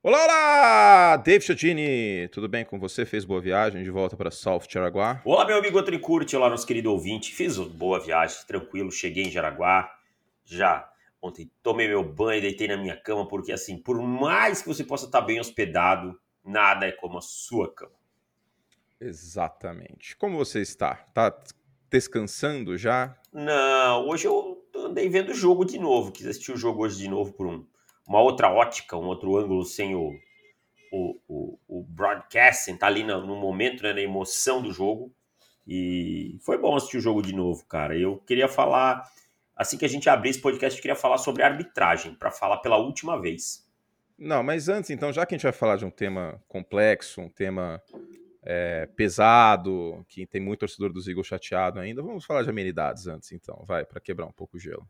Olá, olá! Dave Chodini, tudo bem com você? Fez boa viagem de volta para South Jaraguá? Olá, meu amigo Tricurte, olá, nosso querido ouvinte. Fiz boa viagem, tranquilo, cheguei em Jaraguá. Já ontem tomei meu banho, deitei na minha cama, porque assim, por mais que você possa estar bem hospedado, nada é como a sua cama. Exatamente. Como você está? Tá descansando já? Não, hoje eu andei vendo o jogo de novo. Quis assistir o jogo hoje de novo por um uma outra ótica, um outro ângulo sem o, o, o, o broadcasting, tá ali no, no momento, né, na emoção do jogo. E foi bom assistir o jogo de novo, cara. Eu queria falar, assim que a gente abrir esse podcast, eu queria falar sobre arbitragem, para falar pela última vez. Não, mas antes, então, já que a gente vai falar de um tema complexo, um tema é, pesado, que tem muito torcedor dos Eagles chateado ainda, vamos falar de amenidades antes, então, vai, para quebrar um pouco o gelo.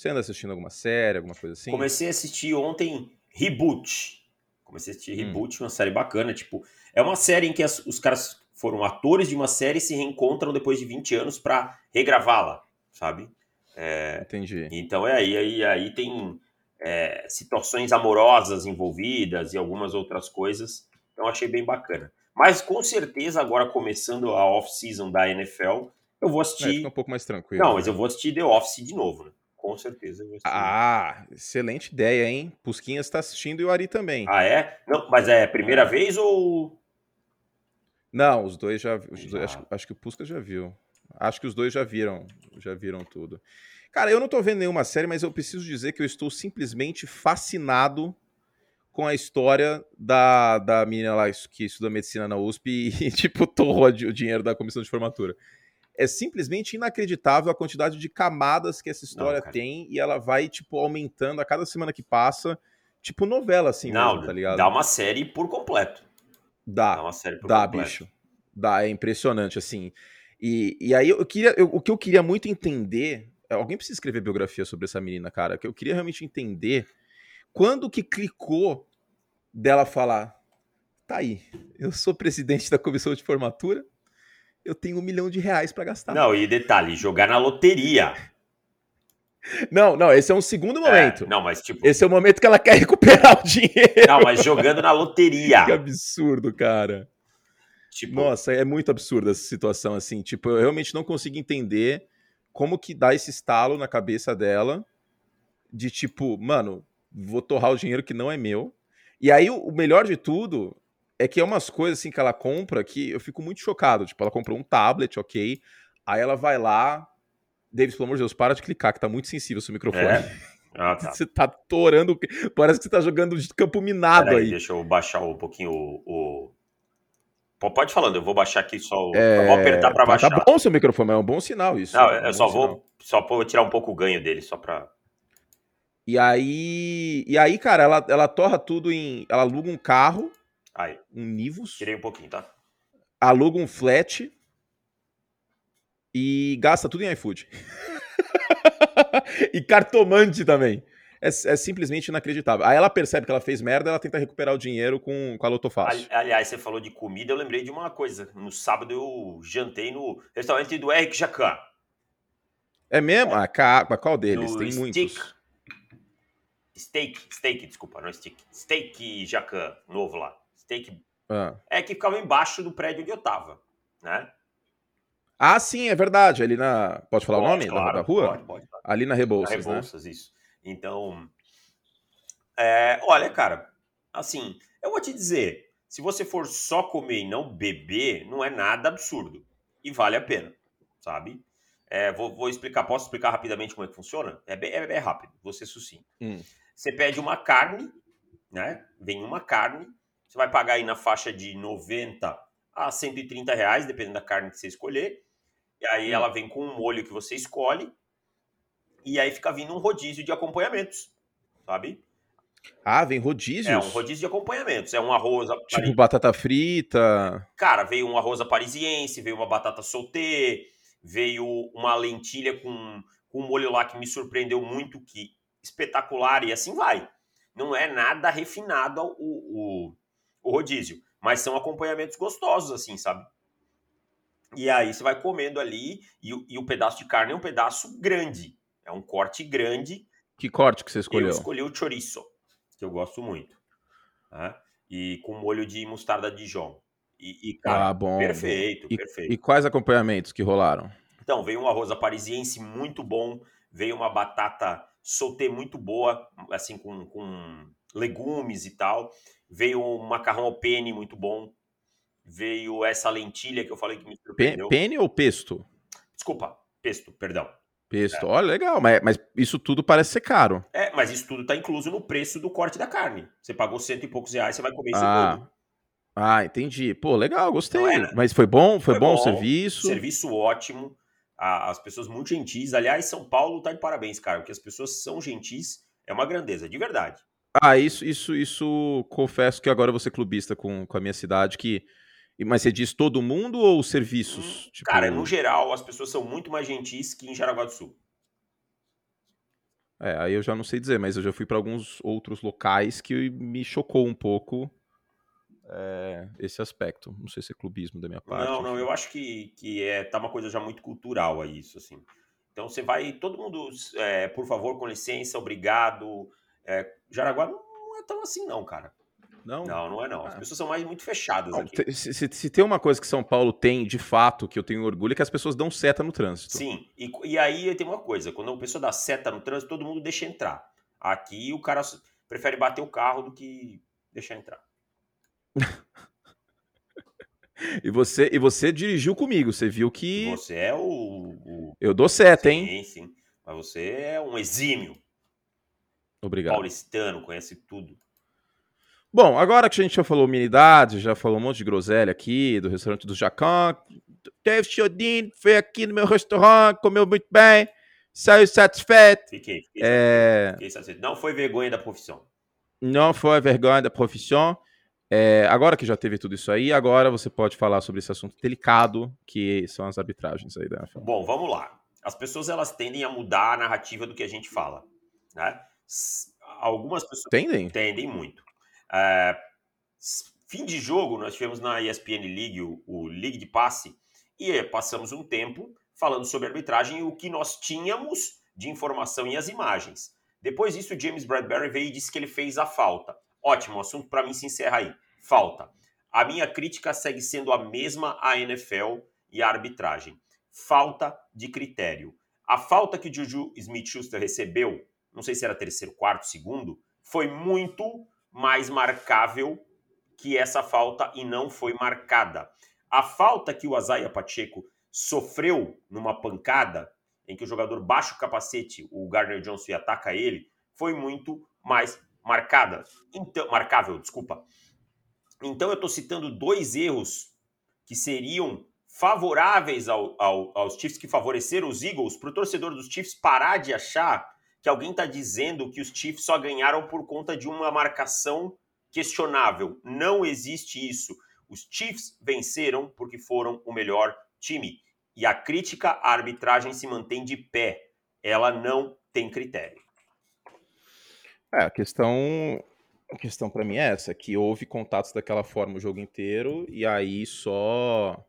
Você anda assistindo alguma série, alguma coisa assim? Comecei a assistir ontem Reboot. Comecei a assistir hum. Reboot, uma série bacana. Tipo, é uma série em que as, os caras foram atores de uma série e se reencontram depois de 20 anos para regravá-la, sabe? É, Entendi. Então é aí, aí, aí tem é, situações amorosas envolvidas e algumas outras coisas. Então achei bem bacana. Mas com certeza agora começando a off-season da NFL, eu vou assistir. É, fica um pouco mais tranquilo. Não, mas eu vou assistir The Office de novo, né? Com certeza. Ah, excelente ideia, hein? Pusquinhas está assistindo e o Ari também. Ah, é? Não, mas é primeira é. vez ou. Não, os dois já. Os dois, acho, acho, que o Pusca já viu. Acho que os dois já viram. Já viram tudo. Cara, eu não tô vendo nenhuma série, mas eu preciso dizer que eu estou simplesmente fascinado com a história da, da menina lá que estuda medicina na USP e, tipo, torrou o dinheiro da comissão de formatura é simplesmente inacreditável a quantidade de camadas que essa história não, tem e ela vai, tipo, aumentando a cada semana que passa. Tipo novela, assim, não, mesmo, tá ligado? Dá uma série por completo. Dá. Dá uma série por dá, completo. bicho. Dá, é impressionante, assim. E, e aí eu queria. Eu, o que eu queria muito entender. Alguém precisa escrever biografia sobre essa menina, cara. Que eu queria realmente entender quando que clicou dela falar. Tá aí, eu sou presidente da comissão de formatura eu tenho um milhão de reais para gastar. Não, e detalhe, jogar na loteria. Não, não, esse é um segundo momento. É, não, mas tipo. Esse é o momento que ela quer recuperar o dinheiro. Não, mas jogando na loteria. que absurdo, cara. Tipo... Nossa, é muito absurda essa situação, assim. Tipo, eu realmente não consigo entender como que dá esse estalo na cabeça dela de tipo, mano, vou torrar o dinheiro que não é meu. E aí, o melhor de tudo é que é umas coisas assim que ela compra que eu fico muito chocado. Tipo, ela comprou um tablet, ok. Aí ela vai lá. Davis, pelo amor de Deus, para de clicar, que tá muito sensível o seu microfone. É? Ah, tá. Você tá torando. Parece que você tá jogando de campo minado aí. Deixa eu baixar um pouquinho o. o... Pode falando, eu vou baixar aqui só. O... É... Eu vou apertar pra tá baixar. Tá bom seu microfone, é um bom sinal isso. Não, é eu só vou, só vou tirar um pouco o ganho dele, só pra. E aí, e aí, cara, ela, ela torra tudo em. Ela aluga um carro Aí. Um Nivus. Tirei um pouquinho, tá? Aluga um flat. E gasta tudo em iFood. e cartomante também. É, é, simplesmente inacreditável. Aí ela percebe que ela fez merda, ela tenta recuperar o dinheiro com, com a Loto Fácil. Aliás, você falou de comida, eu lembrei de uma coisa. No sábado eu jantei no restaurante do Eric Jacan. É mesmo? É. Ah, qual deles? Tem steak, muitos. Steak, steak, desculpa, não é steak. Steak Jacan, novo lá steak. Ah. É que ficava embaixo do prédio onde eu tava, né? Ah, sim, é verdade. Ali na. Pode falar pode, o nome claro, da, rua? Pode, pode, pode. Ali na Rebouças. Na Rebouças, né? isso. Então. É, olha, cara, assim, eu vou te dizer: se você for só comer e não beber, não é nada absurdo. E vale a pena, sabe? É, vou, vou, explicar, posso explicar rapidamente como é que funciona? É bem, é, é rápido, ser sucinto. Hum. Você pede uma carne, né? Vem uma carne, você vai pagar aí na faixa de 90 a 130 reais, dependendo da carne que você escolher. E aí hum. ela vem com um molho que você escolhe. E aí fica vindo um rodízio de acompanhamentos, sabe? Ah, vem rodízios? É, um rodízio de acompanhamentos. É um arroz... Tipo batata frita... Cara, veio um arroz parisiense, veio uma batata sauté, veio uma lentilha com, com um molho lá que me surpreendeu muito, que espetacular, e assim vai. Não é nada refinado o, o, o rodízio. Mas são acompanhamentos gostosos, assim, sabe? E aí você vai comendo ali, e, e o pedaço de carne é um pedaço grande. É um corte grande. Que corte que você escolheu? Eu escolhi o chorizo, que eu gosto muito. né? e com molho de mostarda Dijon. E, e cara, ah, bom. perfeito, e, perfeito. E quais acompanhamentos que rolaram? Então, veio um arroz parisiense muito bom, veio uma batata sauté muito boa, assim, com, com legumes e tal. Veio um macarrão ao penne muito bom. Veio essa lentilha que eu falei que me surpreendeu. Penne ou pesto? Desculpa, pesto, perdão. Pesto, é. olha, legal, mas, mas, isso tudo parece ser caro. É, mas isso tudo tá incluso no preço do corte da carne. Você pagou cento e poucos reais, você vai comer isso ah. tudo. Ah, entendi. Pô, legal, gostei. Mas foi bom? Foi, foi bom, bom, o serviço? Serviço ótimo. As pessoas muito gentis. Aliás, São Paulo tá de parabéns, cara, porque as pessoas são gentis. É uma grandeza, de verdade. Ah, isso, isso, isso. Confesso que agora eu vou ser clubista com, com a minha cidade, que. Mas você diz todo mundo ou os serviços? Hum, tipo... Cara, no geral, as pessoas são muito mais gentis que em Jaraguá do Sul. É, aí eu já não sei dizer, mas eu já fui para alguns outros locais que me chocou um pouco é, esse aspecto. Não sei se é clubismo da minha parte. Não, não, eu acho que, que é, tá uma coisa já muito cultural a isso, assim. Então você vai, todo mundo, é, por favor, com licença, obrigado. É, Jaraguá não, é tão assim, não, cara. Não? Não, não é não. As ah. pessoas são mais muito fechadas não, aqui. Se, se, se, tem uma coisa que São Paulo tem, de fato, que eu tenho orgulho, é que as pessoas dão seta no trânsito. Sim, e, e aí tem uma coisa, quando a pessoa dá seta no trânsito, todo mundo deixa entrar. Aqui o cara prefere bater o carro do que deixar entrar. e, você, e você dirigiu comigo, você viu que. Você é o. o... Eu dou seta, sim, hein? Sim, sim. Mas você é um exímio. Obrigado. Paulistano, conhece tudo. Bom, agora que a gente já falou minidade, já falou um monte de groselha aqui, do restaurante do Jacan, Dave Chiodin foi aqui no meu restaurante, comeu muito bem, saiu satisfeito. Fiquei, fiquei, é... fiquei satisfeito. Não foi vergonha da profissão. Não foi vergonha da profissão. É, agora que já teve tudo isso aí, agora você pode falar sobre esse assunto delicado, que são as arbitragens aí da NFL. Bom, vamos lá. As pessoas elas tendem a mudar a narrativa do que a gente fala, né? Algumas pessoas tendem, tendem muito. É, fim de jogo, nós tivemos na ESPN League o, o League de Passe e passamos um tempo falando sobre arbitragem e o que nós tínhamos de informação e as imagens. Depois disso, o James Bradbury veio e disse que ele fez a falta. Ótimo, o assunto para mim se encerra aí. Falta. A minha crítica segue sendo a mesma à NFL e à arbitragem. Falta de critério. A falta que Juju Smith-Schuster recebeu, não sei se era terceiro, quarto, segundo, foi muito mais marcável que essa falta e não foi marcada. A falta que o Azaia Pacheco sofreu numa pancada, em que o jogador baixa o capacete, o Gardner Johnson e ataca ele, foi muito mais marcada, então, marcável, desculpa. Então eu estou citando dois erros que seriam favoráveis ao, ao, aos Chiefs, que favoreceram os Eagles, para o torcedor dos Chiefs parar de achar que alguém está dizendo que os Chiefs só ganharam por conta de uma marcação questionável. Não existe isso. Os Chiefs venceram porque foram o melhor time. E a crítica à arbitragem se mantém de pé. Ela não tem critério. É, a questão, a questão para mim é essa, que houve contatos daquela forma o jogo inteiro e aí só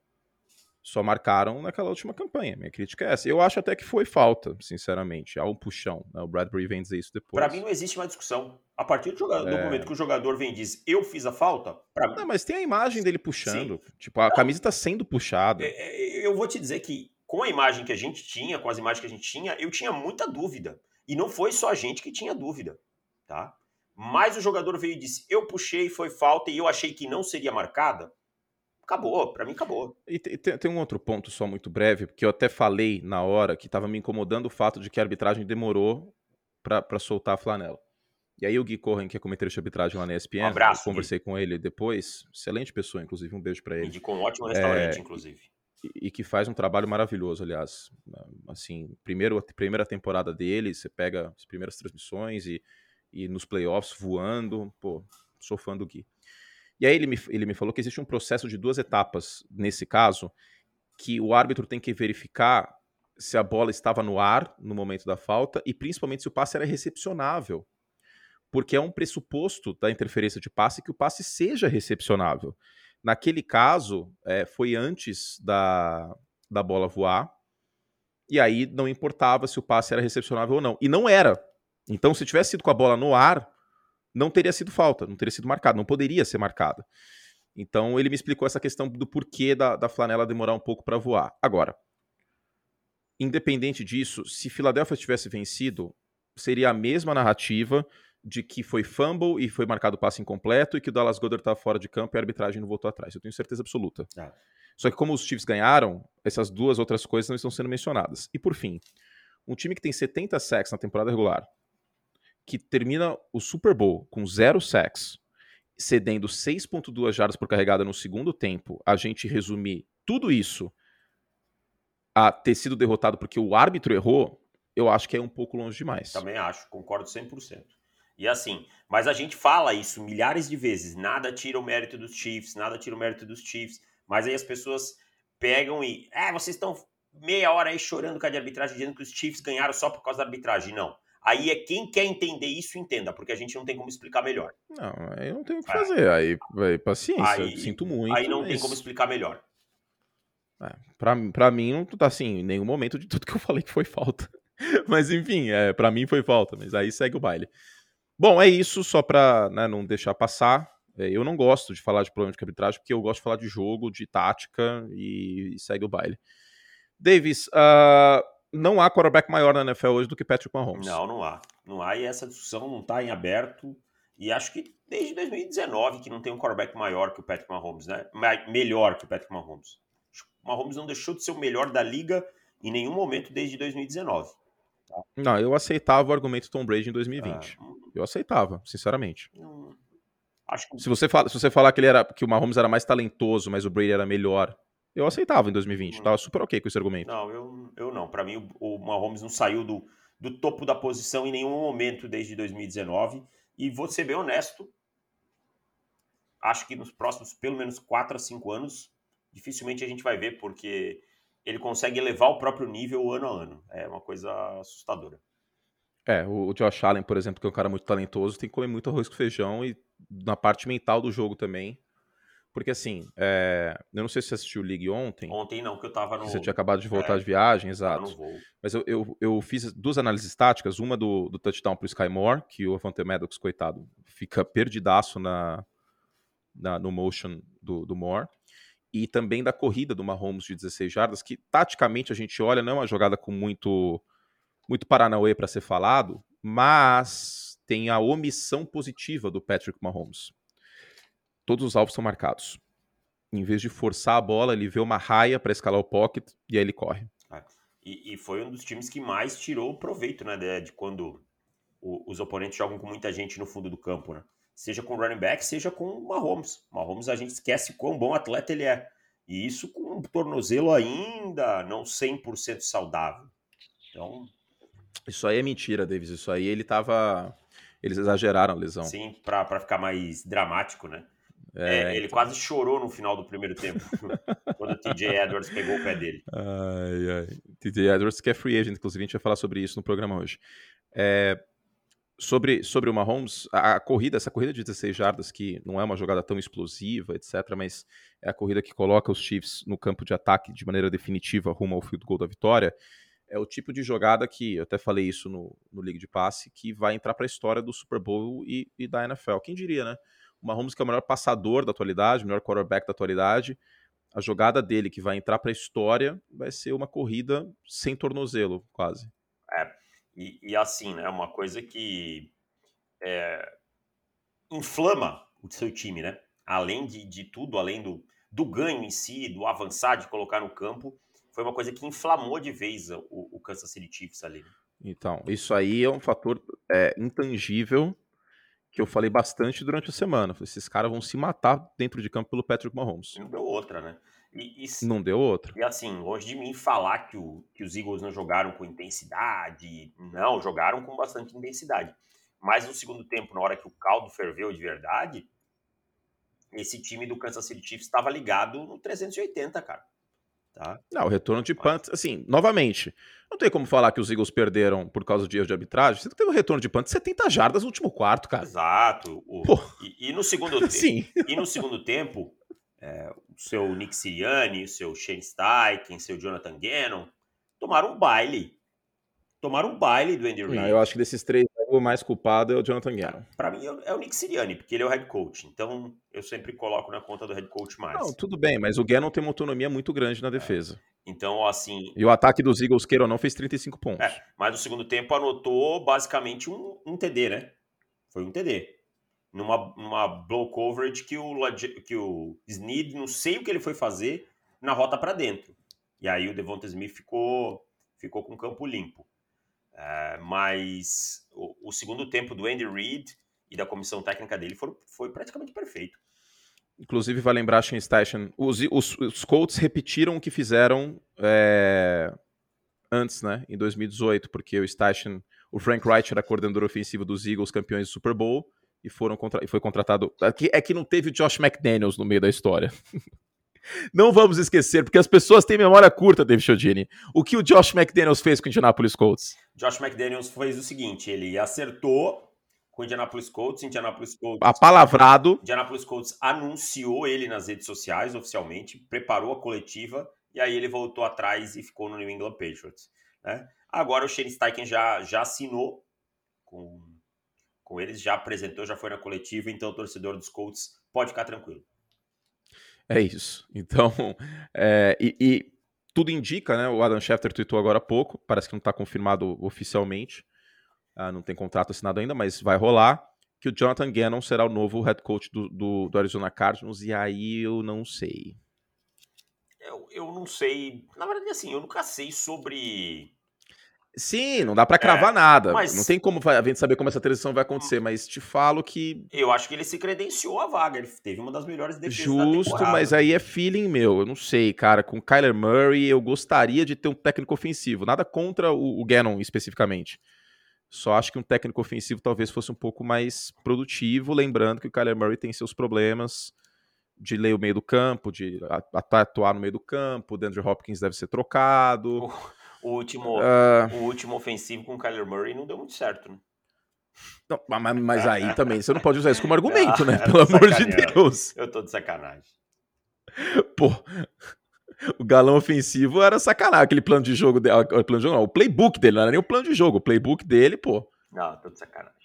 só marcaram naquela última campanha. Minha crítica é essa. Eu acho até que foi falta, sinceramente. Há um puxão. Né? O Bradbury vem dizer isso depois. Para mim não existe uma discussão. A partir do, jogador, é... do, momento que o jogador vem e diz eu fiz a falta, para mim... Não, mas tem a imagem dele puxando. Sim. Tipo, a não. camisa tá sendo puxada. É, é, eu vou te dizer que com a imagem que a gente tinha, com as imagens que a gente tinha, eu tinha muita dúvida. E não foi só a gente que tinha dúvida tá? Mas o jogador veio e disse: Eu puxei, foi falta e eu achei que não seria marcada. Acabou, para mim acabou. E tem, tem, um outro ponto só muito breve, porque eu até falei na hora que estava me incomodando o fato de que a arbitragem demorou para soltar a flanela. E aí o Gui Corren, que é comentarista de arbitragem lá na ESPN, um abraço, conversei Gui. com ele depois, excelente pessoa, inclusive, um beijo para ele. Indicou um ótimo restaurante, é, inclusive. E, e, que faz um trabalho maravilhoso, aliás. Assim, primeiro, a primeira temporada dele, você pega as primeiras transmissões e e nos playoffs voando. Pô, sou fã do Gui. E aí ele me, ele me falou que existe um processo de duas etapas nesse caso, que o árbitro tem que verificar se a bola estava no ar no momento da falta e principalmente se o passe era recepcionável. Porque é um pressuposto da interferência de passe que o passe seja recepcionável. Naquele caso, é, foi antes da, da bola voar, e aí não importava se o passe era recepcionável ou não. E não era. Então, se tivesse sido com a bola no ar, não teria sido falta, não teria sido marcada, não poderia ser marcada. Então ele me explicou essa questão do porquê da, da flanela demorar um pouco para voar. Agora, independente disso, se Filadélfia tivesse vencido, seria a mesma narrativa de que foi fumble e foi marcado passe incompleto e que o Dallas Goddard estava fora de campo e a arbitragem não voltou atrás. Eu tenho certeza absoluta. Ah. Só que como os Chiefs ganharam, essas duas outras coisas não estão sendo mencionadas. E por fim, um time que tem 70 sacks na temporada regular, que termina o Super Bowl com zero sacks, cedendo 6.2 jardas por carregada no segundo tempo, a gente resumir tudo isso a ter sido derrotado porque o árbitro errou, eu acho que é um pouco longe demais. Também acho, concordo 100%. E assim, mas a gente fala isso milhares de vezes, nada tira o mérito dos Chiefs, nada tira o mérito dos Chiefs, mas aí as pessoas pegam e, é, vocês estão meia hora aí chorando com a de arbitragem, dizendo que os Chiefs ganharam só por causa da arbitragem. Não. Aí é quem quer entender isso, entenda, porque a gente não tem como explicar melhor. Não, aí não tem o que é. fazer. Aí, aí paciência, aí, sinto muito. Aí não mas... tem como explicar melhor. É, pra, pra mim, não tá assim, em nenhum momento de tudo que eu falei que foi falta. mas enfim, é, pra mim foi falta, mas aí segue o baile. Bom, é isso, só pra né, não deixar passar. É, eu não gosto de falar de problema de arbitragem, porque eu gosto de falar de jogo, de tática e, e segue o baile. Davis, uh, não há quarterback maior na NFL hoje do que Patrick Mahomes. Não, não há. Não há e essa discussão não está em aberto. E acho que desde 2019 que não tem um quarterback maior que o Patrick Mahomes, né? Melhor que o Patrick Mahomes. O Mahomes não deixou de ser o melhor da liga em nenhum momento desde 2019. Tá? Não, eu aceitava o argumento Tom Brady em 2020. Ah, eu aceitava, sinceramente. Não, acho que... se, você fala, se você falar que, ele era, que o Mahomes era mais talentoso, mas o Brady era melhor, eu aceitava em 2020. Hum. Tava super ok com esse argumento. Não, eu, eu não. Para mim, o, o Mahomes não saiu do, do topo da posição em nenhum momento desde 2019. E vou ser bem honesto, acho que nos próximos pelo menos 4 a 5 anos, dificilmente a gente vai ver, porque ele consegue elevar o próprio nível ano a ano. É uma coisa assustadora. É, o Josh Allen, por exemplo, que é um cara muito talentoso, tem que comer muito arroz com feijão e na parte mental do jogo também. Porque assim, é... eu não sei se você assistiu o League ontem. Ontem não, que eu tava no. Você tinha acabado de voltar é, de viagem, exato. Mas eu, eu, eu, fiz duas análises táticas, uma do, do touchdown pro Sky Moore, que o Avante Maddox, coitado, fica perdidaço na, na, no motion do, do Moore. E também da corrida do Mahomes de 16 jardas, que taticamente a gente olha, não é uma jogada com muito, muito Paranauê para ser falado, mas tem a omissão positiva do Patrick Mahomes todos os alvos são marcados. Em vez de forçar a bola, ele vê uma raia para escalar o pocket e aí ele corre. É. E, e, foi um dos times que mais tirou proveito, né, de, de quando o, os oponentes jogam com muita gente no fundo do campo, né? Seja com running back, seja com o Mahomes. Mahomes a gente esquece quão bom atleta ele é. E isso com um tornozelo ainda não 100% saudável. Então... Isso aí é mentira, Davis. Isso aí ele tava... Eles exageraram a lesão. Sim, para ficar mais dramático, né? É, é, ele então... quase chorou no final do primeiro tempo, quando o TJ Edwards pegou o pé dele. Ai, ai. TJ Edwards, que é free agent, inclusive, a gente vai falar sobre isso no programa hoje. É, sobre, sobre o Mahomes, a, a, corrida, essa corrida de 16 jardas, que não é uma jogada tão explosiva, etc., mas é a corrida que coloca os Chiefs no campo de ataque de maneira definitiva rumo ao field goal da vitória, é o tipo de jogada que, eu até falei isso no, no League de Passe, que vai entrar para a história do Super Bowl e, e da NFL. Quem diria, né? O Mahomes, que é o melhor passador da atualidade, o melhor quarterback da atualidade, a jogada dele que vai entrar para a história vai ser uma corrida sem tornozelo, quase. É, e, e assim, né? Uma coisa que é, inflama o seu time, né? Além de, de tudo, além do, do ganho em si, do avançar, de colocar no campo, foi uma coisa que inflamou de vez o, o Kansas City Chiefs ali. Né? Então, isso aí é um fator é, intangível que eu falei bastante durante a semana. Esses caras vão se matar dentro de campo pelo Patrick Mahomes. Não deu outra, né? E, e, não deu outra. E assim, longe de mim falar que, o, que os Eagles não jogaram com intensidade. Não, jogaram com bastante intensidade. Mas no segundo tempo, na hora que o caldo ferveu de verdade, esse time do Kansas City Chiefs estava ligado no 380, cara. Tá? Não, o retorno de punt, assim, novamente, não tem como falar que os Eagles perderam por causa de erro de arbitragem. Você teve um retorno de punt de 70 jardas no último quarto, cara. Exato. O, e, e, no segundo Sim. E no segundo tempo, é, o seu Nick Sirianni, o seu Shane Steichen, seu Jonathan Gannon tomaram um baile. Tomaram um baile do Andy Reid. eu acho que desses três o mais culpado é o Jonathan Gannon. Para mim é o Nick Sirianni, porque ele é o head coach. Então eu sempre coloco na conta do head coach mais. Não, tudo bem, mas o Gannon tem uma autonomia muito grande na é. defesa. Então, assim. E o ataque dos Eagles, queira ou não, fez 35 pontos. É, mas no segundo tempo anotou basicamente um, um TD, né? Foi um TD. Numa, numa blow coverage que o, que o Snead, não sei o que ele foi fazer, na rota para dentro. E aí o Devonta Smith ficou, ficou com o campo limpo. É, mas o, o, segundo tempo do Andy Reid e da comissão técnica dele foi, foi praticamente perfeito. Inclusive, vai lembrar, Shane Station, os, os, os Colts repetiram o que fizeram é, antes, né, em 2018, porque o Station, o Frank Wright era coordenador ofensivo dos Eagles, campeões do Super Bowl, e, foram contra, e foi contratado. É que, é que não teve o Josh McDaniels no meio da história. Não vamos esquecer, porque as pessoas têm memória curta, David Chodini. O que o Josh McDaniels fez com o Indianapolis Colts? Josh McDaniels fez o seguinte: ele acertou com o Indianapolis Colts, Indianapolis Colts. Apalavrado. Indianapolis Colts anunciou ele nas redes sociais oficialmente, preparou a coletiva e aí ele voltou atrás e ficou no New England Patriots. Né? Agora o Shane Steichen já, já assinou com, com eles, já apresentou, já foi na coletiva, então o torcedor dos Colts pode ficar tranquilo. É isso. Então, é, e, e, tudo indica, né? O Adam Schefter tweetou agora há pouco, parece que não está confirmado oficialmente, ah, não tem contrato assinado ainda, mas vai rolar, que o Jonathan Gannon será o novo head coach do, do, do Arizona Cardinals, e aí eu não sei. Eu, eu não sei. Na verdade, assim, eu nunca sei sobre Sim, não dá para cravar é, nada. Mas... Não tem como a gente saber como essa transição vai acontecer, mas te falo que. Eu acho que ele se credenciou a vaga. Ele teve uma das melhores defesas. Justo, mas aí é feeling meu. Eu não sei, cara. Com Kyler Murray, eu gostaria de ter um técnico ofensivo. Nada contra o, o Gannon especificamente. Só acho que um técnico ofensivo talvez fosse um pouco mais produtivo, lembrando que o Kyler Murray tem seus problemas de ler o meio do campo, de atuar no meio do campo. O Andrew Hopkins deve ser trocado. Oh. O último, uh... o último ofensivo com o Kyler Murray não deu muito certo, né? Não, mas, mas, aí também, você não pode usar isso como argumento, né? Pelo amor de Deus. Eu tô de sacanagem. Pô, o galão ofensivo era sacanagem. Aquele plano de jogo dele. O, plano de jogo, não, o playbook dele, não era nem o plano de jogo. O playbook dele, pô. Não, tô de sacanagem.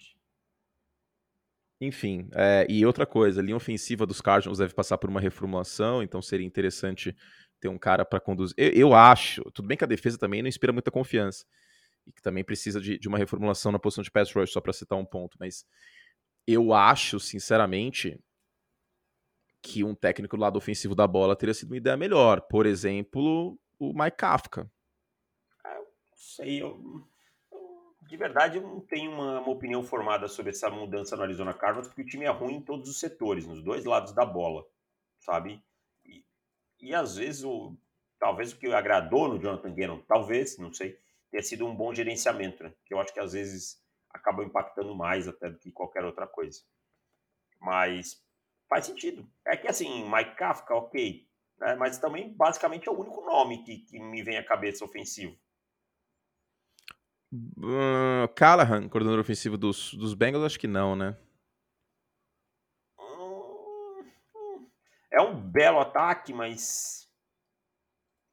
Enfim, é, e outra coisa, a linha ofensiva dos Cardinals deve passar por uma reformulação, então seria interessante ter um cara para conduzir. Eu, eu, acho, tudo bem que a defesa também não inspira muita confiança e que também precisa de, de uma reformulação na posição de pass rush, só para citar um ponto, mas eu acho, sinceramente, que um técnico do lado ofensivo da bola teria sido uma ideia melhor. Por exemplo, o Mike Kafka. Ah, eu sei, eu, de verdade eu não tenho uma, uma, opinião formada sobre essa mudança no Arizona Cardinals, porque o time é ruim em todos os setores, nos dois lados da bola, sabe? E às vezes, o, talvez o que agradou no Jonathan Gannon, talvez, não sei, tenha sido um bom gerenciamento, né? Que eu acho que às vezes acaba impactando mais até do que qualquer outra coisa. Mas faz sentido. É que assim, Mike Kafka, ok. Né? Mas também, basicamente, é o único nome que, que me vem à cabeça ofensivo. Uh, Callahan, coordenador ofensivo dos, dos Bengals, acho que não, né? É um belo ataque, mas.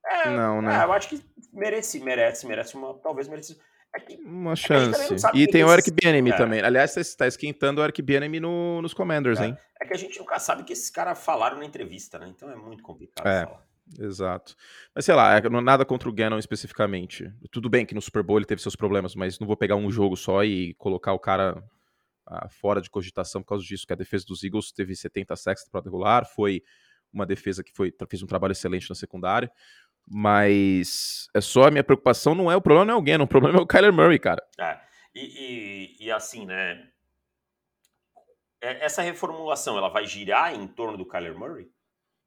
É, não, né? É, eu acho que merece, merece, merece uma. Talvez merece. É que, uma é chance. e tem o Eric Bienemy é. também. Aliás, está esquentando o Eric Bienemy no, nos Commanders, é. hein? É que a gente nunca sabe o que esses caras falaram na entrevista, né? Então é muito complicado é. falar. Exato. Mas sei lá, é, nada contra o Gannon especificamente. Tudo bem que no Super Bowl ele teve seus problemas, mas não vou pegar um jogo só e colocar o cara fora de cogitação por causa disso, que a defesa dos Eagles teve 70 sacks para regular, foi uma defesa que foi, fez um trabalho excelente na secundária, mas é só a minha preocupação, não é o problema não é o Gannon, o problema é o Kyler Murray, cara. É, e, e, e assim, né, é, essa reformulação, ela vai girar em torno do Kyler Murray?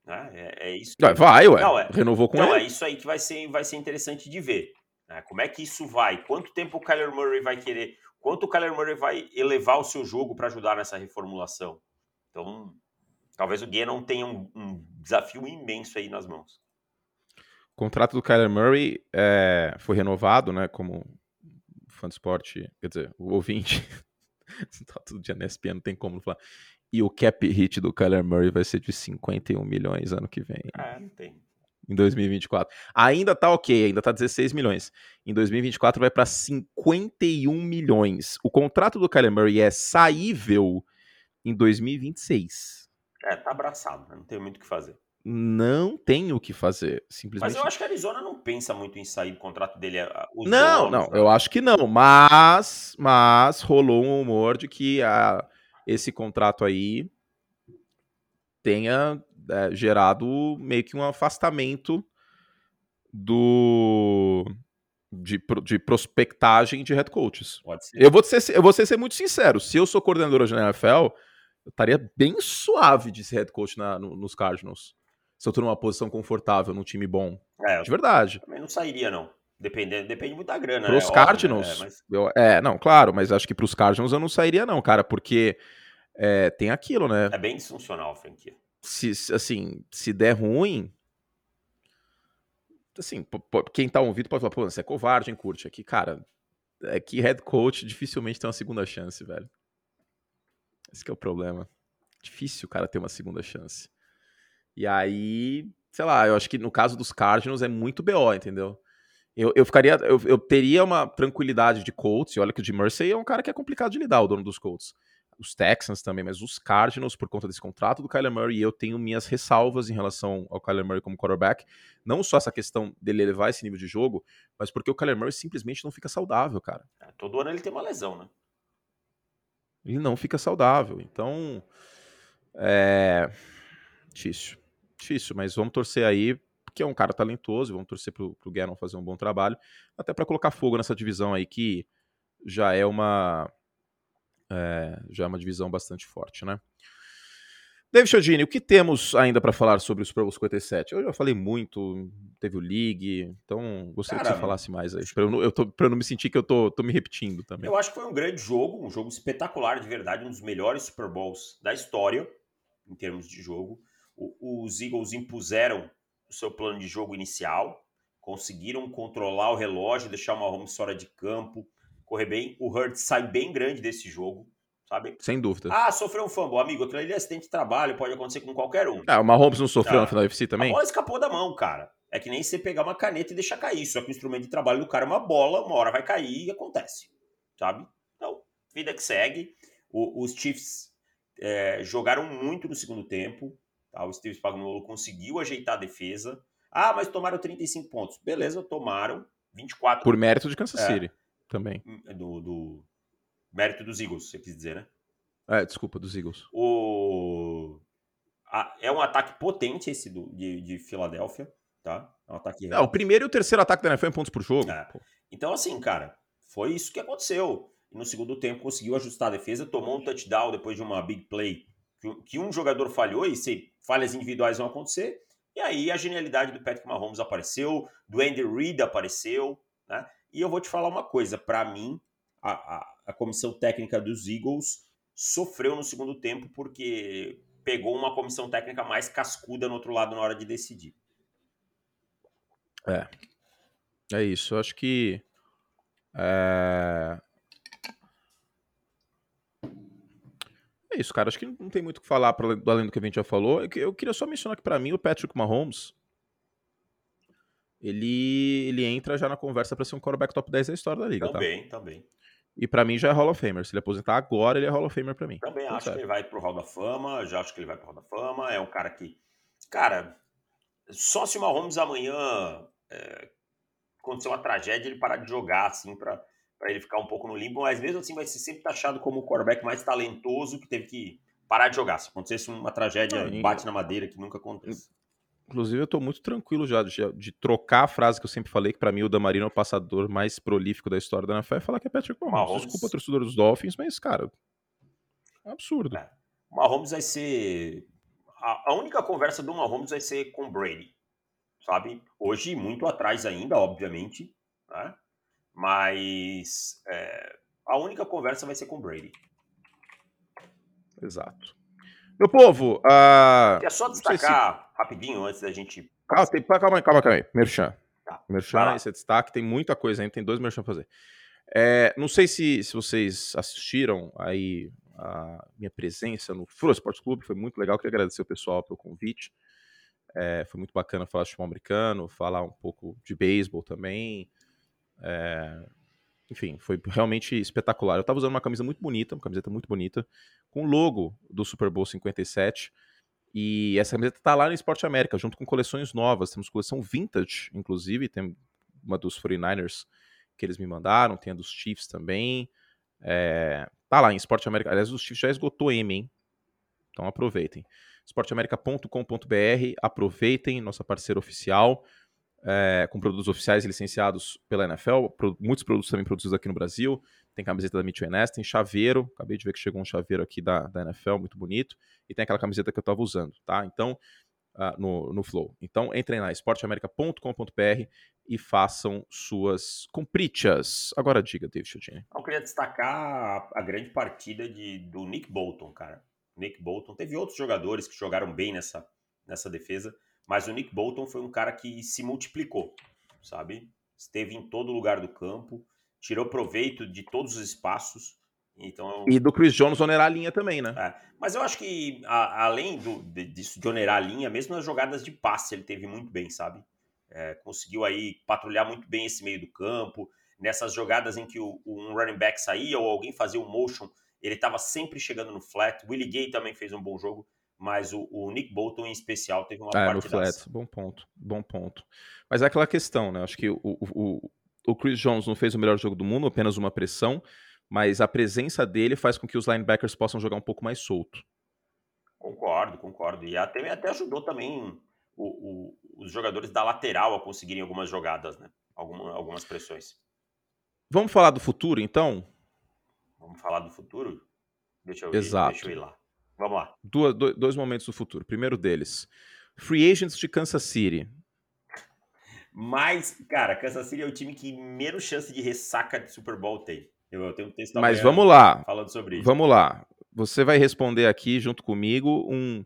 Né? É, é isso. Que... Vai, ué. Não, é, Renovou com então, ele. é isso aí que vai ser, vai ser interessante de ver. Né? Como é que isso vai? Quanto tempo o Kyler Murray vai querer? Quanto o Kyler Murray vai elevar o seu jogo para ajudar nessa reformulação? Então, talvez o Gannon tenha um, um, desafio imenso aí nas mãos. O contrato do Kyler Murray é, foi renovado, né? Como fã de esporte, quer dizer, o ouvinte. tá todo dia na ESPN, não tem como falar. E o cap hit do Kyler Murray vai ser de 51 milhões ano que vem. É, não tem. em 2024. Ainda tá ok, ainda tá 16 milhões. Em 2024 vai para 51 milhões. O contrato do Kyler Murray é saível em 2026. É, tá abraçado, né? não tem muito o que fazer. Não tem o que fazer, simplesmente. Mas eu acho que a Arizona não pensa muito em sair do contrato dele. Não, não, né? eu acho que não. Mas, mas rolou um humor de que a, esse contrato aí tenha é, gerado meio que um afastamento do de, de prospectagem de head coaches. Eu vou, ser, eu vou ser, ser muito sincero. Se eu sou coordenador de NFL, eu estaria bem suave de ser head coach na, no, nos Cardinals. Se eu tô numa posição confortável, num time bom. É, de verdade. Também não sairia, não. Dependendo, depende muito da grana. Pros né? Cardinals. Óbvio, né? é, mas... eu, é, não, claro, mas acho que pros Cardinals eu não sairia, não, cara, porque é, tem aquilo, né? É bem disfuncional a franquia. Se, assim, se der ruim. Assim, quem tá ouvindo pode falar, pô, você é covarde, hein, curte aqui. Cara, é que head coach dificilmente tem uma segunda chance, velho. Esse é o problema. Difícil o cara ter uma segunda chance. E aí, sei lá, eu acho que no caso dos Cardinals é muito BO, entendeu? Eu, eu ficaria, eu, eu teria uma tranquilidade de Colts, e olha que o Jim Mercy é um cara que é complicado de lidar, o dono dos Colts os Texans também, mas os Cardinals, por conta desse contrato do Kyler Murray, eu tenho minhas ressalvas em relação ao Kyler Murray como quarterback. Não só essa questão dele elevar esse nível de jogo, mas porque o Kyler Murray simplesmente não fica saudável, cara. É, todo ano ele tem uma lesão, né? Ele não fica saudável. Então, é. Difícil. Difícil, mas vamos torcer aí, porque é um cara talentoso, vamos torcer pro, pro Gannon fazer um bom trabalho, até para colocar fogo nessa divisão aí que já é uma é, já é uma divisão bastante forte, né? David Chodini, o que temos ainda para falar sobre o Super Bowl 57? Eu já falei muito, teve o League, então gostaria Cara, que você falasse mais aí, para eu, eu, eu, não me sentir que eu tô, tô me repetindo também. Eu acho que foi um grande jogo, um jogo espetacular de verdade, um dos melhores Super Bowls da história, em termos de jogo. O, os Eagles impuseram o seu plano de jogo inicial, conseguiram controlar o relógio, deixar uma home fora de campo, correr bem. O Hurts sai bem grande desse jogo, sabe? Sem dúvida. Ah, sofreu um fumble. Amigo, aquilo ali é acidente de trabalho, pode acontecer com qualquer um. Ah, o Mahomes não sofreu ah, na final da UFC também? A bola escapou da mão, cara. É que nem você pegar uma caneta e deixar cair. Só que o instrumento de trabalho do cara é uma bola, uma hora vai cair e acontece, sabe? Então, vida que segue. O, os Chiefs é, jogaram muito no segundo tempo. Tá? O Steve Spagnuolo conseguiu ajeitar a defesa. Ah, mas tomaram 35 pontos. Beleza, tomaram 24. Por mérito de Kansas é, City também. Do, do mérito dos Eagles, você quis dizer, né? É, desculpa, dos Eagles. O... A, é um ataque potente esse do, de, de Filadélfia, tá? É um ataque Não, o primeiro e o terceiro ataque da NFL em pontos por jogo. É. Então, assim, cara, foi isso que aconteceu. No segundo tempo conseguiu ajustar a defesa, tomou um touchdown depois de uma big play que, que um jogador falhou e se falhas individuais vão acontecer. E aí a genialidade do Patrick Mahomes apareceu, do Andy Reid apareceu, né? E eu vou te falar uma coisa: para mim, a, a, a, comissão técnica dos Eagles sofreu no segundo tempo porque pegou uma comissão técnica mais cascuda no outro lado na hora de decidir. É. É isso. Eu acho que. É... é isso, cara. Acho que não tem muito o que falar pra, além do que a gente já falou. Eu, queria só mencionar que, para mim, o Patrick Mahomes ele, ele entra já na conversa para ser um quarterback top 10 da história da liga, também, tá? Também, também. E para mim já é Hall of Famer. Se ele aposentar agora, ele é Hall of Famer para mim. Também acho que ele vai pro Hall da Fama, já acho que ele vai pro Hall da Fama. É um cara que, cara, só se o Mahomes amanhã é, acontecer uma tragédia, ele parar de jogar, assim, para ele ficar um pouco no limbo, mas mesmo assim vai ser sempre taxado como o quarterback mais talentoso que teve que parar de jogar. Se acontecesse uma tragédia, Não, bate na madeira, que nunca acontece. Inclusive, eu tô muito tranquilo já de, de trocar a frase que eu sempre falei, que para mim o Damarino é o passador mais prolífico da história da NFL, e falar que é Patrick Mahomes. Mahomes. Desculpa, torcedor dos Dolphins, mas, cara, é um absurdo. É. O Mahomes vai ser... A, a única conversa do Mahomes vai ser com Brady, sabe? Hoje, muito atrás ainda, obviamente, né? Mas é, a única conversa vai ser com Brady. Exato. Meu povo, uh... é só destacar se... rapidinho antes da gente. Calma, tem... calma aí, calma, calma aí. Merchan. Tá. Merchan, esse é destaque, tem muita coisa ainda, tem dois merchan pra fazer. É, não sei se, se vocês assistiram aí a minha presença no Furo Esporte Clube, foi muito legal, queria agradecer o pessoal pelo convite. É, foi muito bacana falar de futebol americano, falar um pouco de beisebol também. É, enfim, foi realmente espetacular. Eu estava usando uma camisa muito bonita, uma camiseta muito bonita, com o logo do Super Bowl 57. E essa camiseta está lá no Esporte América, junto com coleções novas. Temos coleção vintage, inclusive, tem uma dos 49ers que eles me mandaram, tem a dos Chiefs também. É, tá lá em Esporte América. Aliás, os Chiefs já esgotou M, hein? Então aproveitem. esporteamerica.com.br, aproveitem, nossa parceira oficial é, com produtos oficiais licenciados pela NFL, pro, muitos produtos também produzidos aqui no Brasil. Tem camiseta da Mitchell Ness, tem chaveiro, acabei de ver que chegou um chaveiro aqui da, da NFL, muito bonito, e tem aquela camiseta que eu estava usando, tá? Então, uh, no, no Flow. Então, entrem lá, esporteamerica.com.br e façam suas comprichas. Agora diga, David Chodini. Eu queria destacar a, a grande partida de, do Nick Bolton, cara. Nick Bolton. Teve outros jogadores que jogaram bem nessa, nessa defesa, mas o Nick Bolton foi um cara que se multiplicou, sabe? Esteve em todo lugar do campo, tirou proveito de todos os espaços. Então, e do Chris Jones onerar a linha também, né? É, mas eu acho que, a, além do, de, disso de onerar a linha, mesmo nas jogadas de passe, ele teve muito bem, sabe? É, conseguiu aí patrulhar muito bem esse meio do campo. Nessas jogadas em que o, um running back saía ou alguém fazia um motion, ele estava sempre chegando no flat. Willie Gay também fez um bom jogo mas o, o, Nick Bolton em especial teve uma é, no flat, bom ponto, bom ponto. Mas é aquela questão, né? Acho que o, o, o Chris Jones não fez o melhor jogo do mundo, apenas uma pressão, mas a presença dele faz com que os linebackers possam jogar um pouco mais solto. Concordo, concordo. E até, até ajudou também o, os jogadores da lateral a conseguirem algumas jogadas, né? Alguma, algumas pressões. Vamos falar do futuro, então? Vamos falar do futuro? Deixa eu, Exato. Ir, deixa eu ir lá. Vamos lá. Duas, dois momentos do futuro. Primeiro deles, Free Agents de Kansas City. Mas, cara, Kansas City é o time que menos chance de ressaca de Super Bowl tem. Eu tenho um texto Mas vamos lá. Falando sobre isso. Vamos lá. Você vai responder aqui junto comigo um